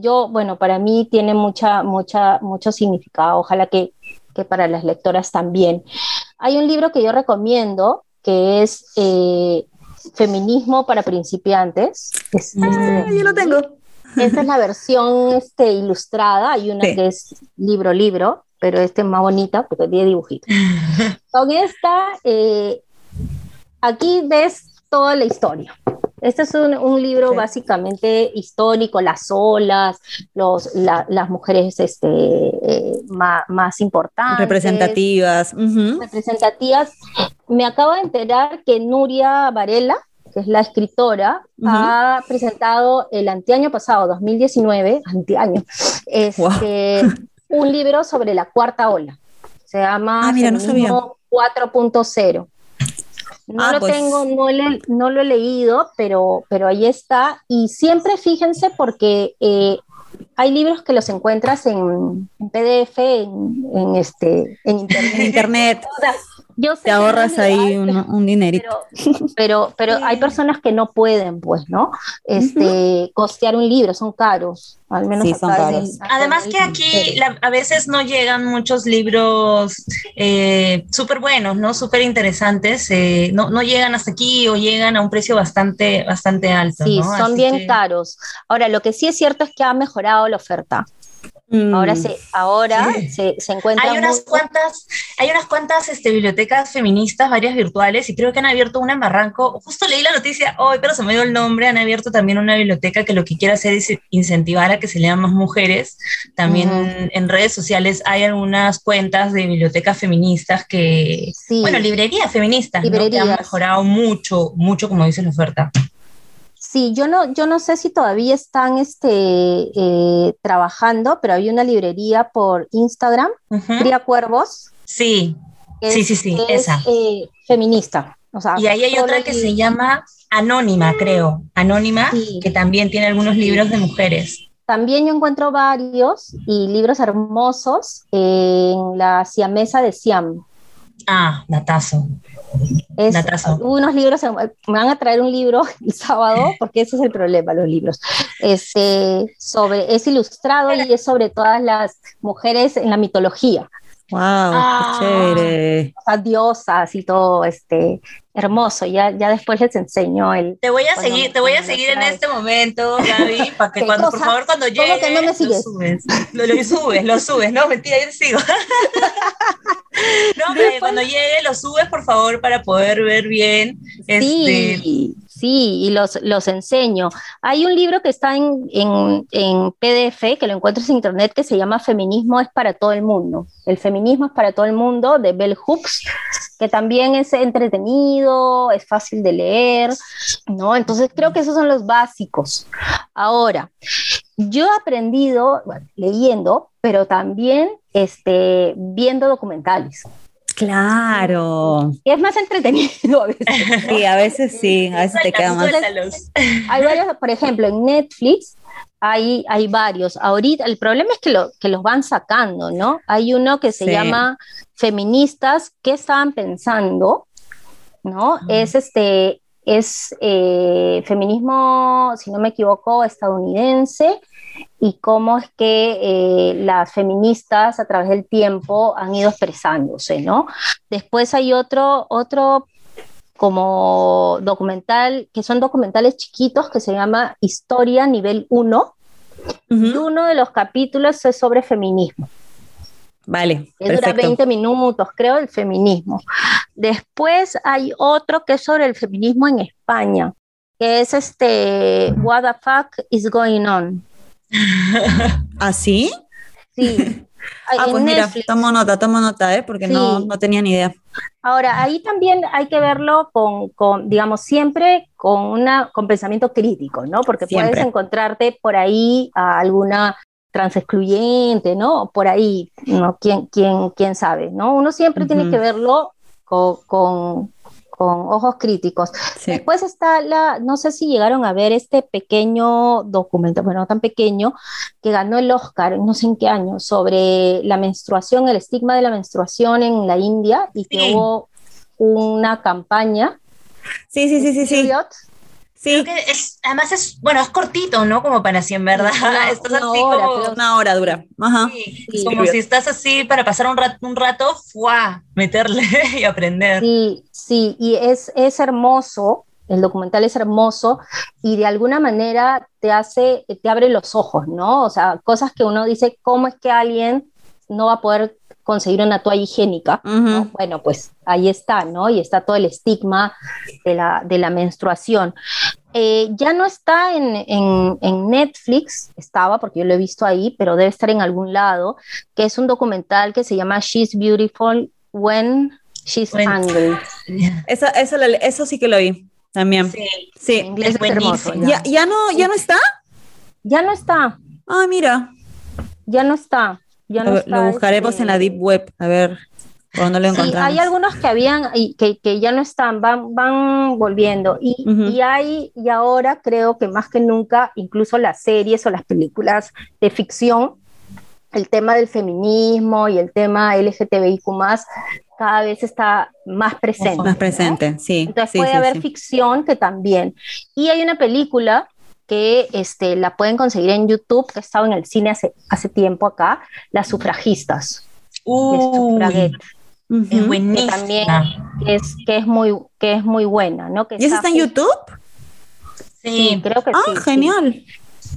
yo, bueno, para mí tiene mucha, mucha, mucho significado, ojalá que, que para las lectoras también. Hay un libro que yo recomiendo que es eh, Feminismo para principiantes. ah, yo lo tengo. Esta es la versión este, ilustrada, hay una que es libro-libro, pero este es más bonita porque tiene dibujitos. Con esta, eh, aquí ves toda la historia. Este es un, libro básicamente histórico, las olas, los, las mujeres este, eh, más, importantes. Representativas. Representativas. Me acabo de enterar que Nuria Varela, que es la escritora, ha presentado el anteaño pasado, 2019, anteaño, este, un libro sobre la cuarta ola. Se llama ah, 4.0. No ah, lo pues. tengo, no, lo he leído, pero, pero ahí está. Y siempre fíjense porque eh, hay libros que los encuentras en, PDF, en, este, en internet. internet. Yo sé Te ahorras ahí un, un dinerito. pero, pero, pero hay personas que no pueden, pues, ¿no? Este, costear un libro, son caros, al menos Sí, son caros. en- Además que aquí la- a veces no llegan muchos libros eh, súper buenos, ¿no? Súper interesantes. eh, no, no llegan hasta aquí o llegan a un precio bastante, bastante alto, Sí, ¿no? son Así bien que- caros. Ahora, lo que sí es cierto es que ha mejorado la oferta. Ahora, Mm. se, ahora Sí. se, se encuentra Hay unas muy- cuantas, hay unas cuantas este, bibliotecas feministas, varias virtuales, y creo que han abierto una en Barranco. Justo leí la noticia hoy, pero se me dio el nombre. Han abierto también una biblioteca que lo que quiere hacer es incentivar a que se lean más mujeres. También en redes sociales hay algunas cuentas de bibliotecas feministas que, Sí. bueno, librerías feministas, ¿no? que han mejorado mucho, mucho, como dice la oferta. Sí, yo no, yo no sé si todavía están este, eh, trabajando, pero había una librería por Instagram. Cría Cuervos, Sí, Sí, es, sí, sí, es, esa. eh, feminista. O sea, y ahí hay otra que se llama Anónima, creo. Anónima, Sí. que también tiene algunos libros de mujeres. También yo encuentro varios y libros hermosos en la siamesa de Siam. Ah, datazo. Es, unos libros, me van a traer un libro el sábado, porque ese es el problema, los libros. Este, sobre, es ilustrado y es sobre todas las mujeres en la mitología, Wow, Ah. qué chévere. o sea, diosas y todo, este, hermoso. Ya, ya después les enseño el. Te voy a Cuando- seguir, te voy a seguir en este momento, Gaby, para que ¿Qué cuando, por cosa? favor, cuando ¿Cómo llegue, que no me lo sigues? subes. Lo, lo subes, lo subes, no, mentira, yo te sigo. no, pero cuando llegue, lo subes, por favor, para poder ver bien. Este, Sí, sí, y los, los enseño. Hay un libro que está en, en, en PDF, que lo encuentras en internet, que se llama Feminismo es para todo el mundo. El feminismo es para todo el mundo, de Bell Hooks, que también es entretenido, es fácil de leer, ¿no? Entonces creo que esos son los básicos. Ahora, yo he aprendido bueno, leyendo, pero también este, viendo documentales. Claro. Y es más entretenido a veces. Sí, a veces sí, a veces te queda más. Hay varios, por ejemplo, en Netflix hay, hay varios. Ahorita el problema es que, lo, que los van sacando, ¿no? Hay uno que se Sí. llama Feministas, ¿qué estaban pensando? ¿No? Es este, es eh, feminismo, si no me equivoco, estadounidense y cómo es que eh, las feministas a través del tiempo han ido expresándose, ¿no? Después hay otro, otro como documental, que son documentales chiquitos que se llama Historia Nivel 1, y uno de los capítulos es sobre feminismo. Vale, que dura perfecto. 20 minutos, creo, el feminismo. Después hay otro que es sobre el feminismo en España, que es este What the fuck is going on. ¿Ah, sí? Ah, pues mira, tomo nota, tomo nota, ¿eh? Porque no, Sí. no tenía ni idea. Ahora, ahí también hay que verlo con, con, digamos, siempre con, una, con pensamiento crítico, ¿no? Porque Siempre. puedes encontrarte por ahí a alguna transexcluyente, ¿no? Por ahí, ¿no? ¿Quién, quién, quién sabe, ¿no? Uno siempre tiene que verlo con, con, con ojos críticos. Sí. Después está la, no sé si llegaron a ver este pequeño documento, bueno, no tan pequeño, que ganó el Oscar, no sé en qué año, sobre la menstruación, el estigma de la menstruación en la India y que hubo una campaña. Sí, sí, sí, sí, sí. Period, Sí, Creo que es, además es, bueno, es cortito, ¿no? Como para si en verdad Una- estás una así hora, como... una hora dura. Ajá. Sí, Sí. como si estás así para pasar un rato, un rato, ¡fua! meterle y aprender. Sí, sí, y es, es hermoso, el documental es hermoso y de alguna manera te hace, te abre los ojos, ¿no? O sea, cosas que uno dice, ¿cómo es que alguien no va a poder conseguir una toalla higiénica? Bueno, pues ahí está, ¿no? Y está todo el estigma de la, de la menstruación. Eh, ya no está en, en- en Netflix, estaba porque yo lo he visto ahí, pero debe estar en algún lado, que es un documental que se llama She's Beautiful When She's Angry. Eso, eso, eso sí que lo vi también. Sí, Sí. En inglés es es hermoso. ¿Ya, ya, no, ¿Ya no está? Ya no está, Ah, mira. ya no está. Ya no Lo, está, lo buscaremos este, en la Deep Web, a ver por dónde lo Sí, encontramos. hay algunos que habían y que, que ya no están, van, van volviendo. Y, Ujú. y hay, y ahora creo que más que nunca, incluso las series o las películas de ficción, el tema del feminismo y el tema LGTBIQ cada vez está más presente. Más presente, sí. Entonces sí, puede sí, haber sí. ficción que también. Y hay una película que este, la pueden conseguir en YouTube, que ha estado en el cine hace, hace tiempo acá, Las sufragistas. Uy, Es que buenísima. también que es, que es, muy, que es muy buena, ¿no? Que ¿Y eso está en YouTube? Sí, Sí, creo que Ah, sí. sí, genial.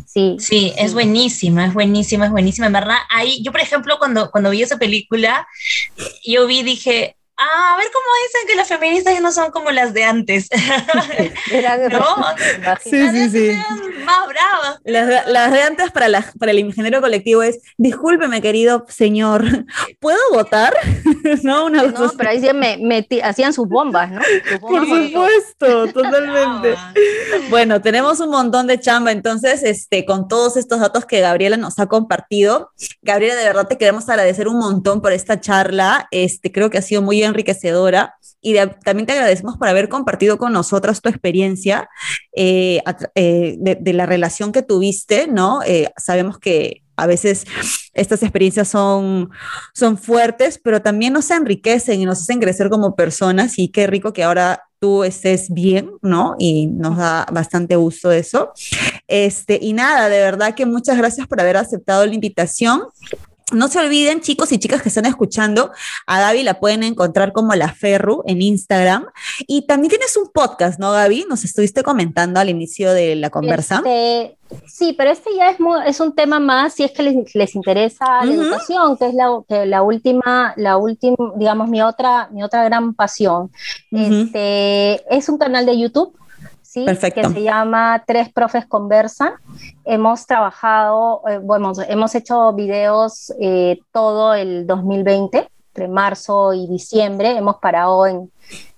Sí, Sí, es buenísima, es buenísima, es buenísima. En verdad, ahí, yo por ejemplo, cuando, cuando vi esa película, yo vi, dije, ah, a ver cómo dicen que las feministas ya no son como las de antes. Era- ¿No? Sí, Las sí, de antes sí. eran más bravas. Las de, las de antes para, la- para el ingeniero colectivo es, discúlpeme, querido señor, ¿puedo votar? no, una cosa No, así. pero ahí sí me, hacían sus bombas, ¿no? Sus Por bombas supuesto, totalmente. Bueno, tenemos un montón de chamba, entonces, este, con todos estos datos que Gabriela nos ha compartido, Gabriela, de verdad te queremos agradecer un montón por esta charla, este, creo que ha sido muy enriquecedora y de- también te agradecemos por haber compartido con nosotras tu experiencia eh, eh, de, de la relación que tuviste, ¿no? Eh, sabemos que a veces estas experiencias son, son fuertes, pero también nos enriquecen y nos hacen crecer como personas y qué rico que ahora tú estés bien, ¿no? Y nos da bastante gusto eso. Este, y nada, de verdad que muchas gracias por haber aceptado la invitación. No se olviden, chicos y chicas que están escuchando, a Gaby la pueden encontrar como La Ferru en Instagram. Y también tienes un podcast, ¿no, Gaby? Nos estuviste comentando al inicio de la conversa. Este, sí, pero este ya es, muy- es un tema más si es que les, les interesa la educación, que es la, que la última, la última, digamos, mi otra, mi otra gran pasión. Este, es un canal de YouTube. ¿Sí? Perfecto. que se llama Tres Profes Conversan. Hemos trabajado, eh, bueno, hemos hecho videos eh, todo el 2020, entre marzo y diciembre. Hemos parado en,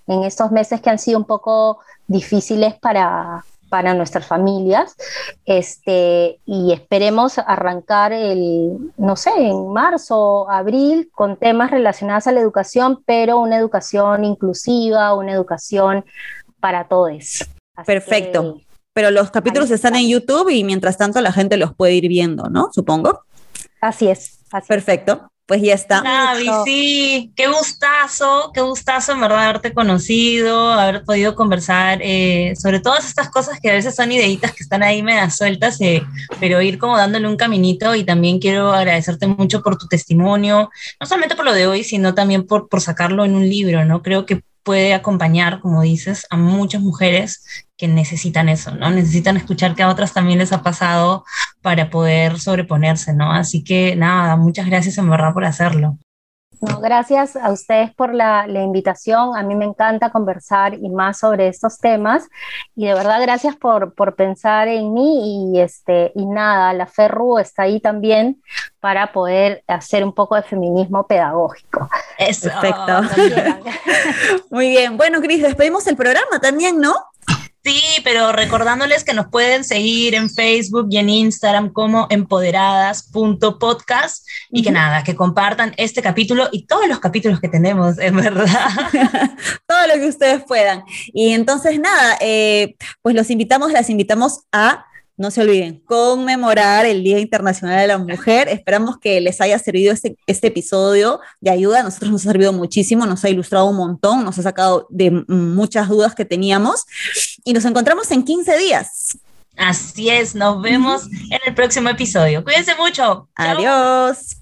en estos meses que han sido un poco difíciles para, para nuestras familias. Este, y esperemos arrancar el, no sé, en marzo, abril, con temas relacionados a la educación, pero una educación inclusiva, una educación para todos. Así Perfecto. que, Pero los capítulos están en YouTube y mientras tanto la gente los puede ir viendo, ¿no? Supongo. así es. Así es. Perfecto. Pues ya está. Listo. sí, qué gustazo, qué gustazo en verdad haberte conocido, haber podido conversar eh, sobre todas estas cosas que a veces son ideitas que están ahí medio sueltas, eh, pero ir como dándole un caminito y también quiero agradecerte mucho por tu testimonio, no solamente por lo de hoy, sino también por, por sacarlo en un libro, ¿no? Creo que puede acompañar, como dices, a muchas mujeres que necesitan eso, ¿no? Necesitan escuchar que a otras también les ha pasado para poder sobreponerse, ¿no? Así que nada, muchas gracias en verdad por hacerlo. No, gracias a ustedes por la, la invitación. A mí me encanta conversar y más sobre estos temas. Y de verdad, gracias por, por pensar en mí. Y, este, y nada, la Ferru está ahí también para poder hacer un poco de feminismo pedagógico. Eso. Perfecto. Muy bien. Bueno, Cris, despedimos el programa también, ¿no? Sí, pero recordándoles que nos pueden seguir en Facebook y en Instagram como empoderadas.podcast y que nada, que compartan este capítulo y todos los capítulos que tenemos, en verdad. Todo lo que ustedes puedan. Y entonces, nada, eh, pues los invitamos, las invitamos a, no se olviden, conmemorar el Día Internacional de la Mujer. Esperamos que les haya servido este, este episodio de ayuda. A nosotros nos ha servido muchísimo, nos ha ilustrado un montón, nos ha sacado de muchas dudas que teníamos. Y nos encontramos en 15 días. Así es, nos vemos en el próximo episodio. Cuídense mucho. Chao. Adiós.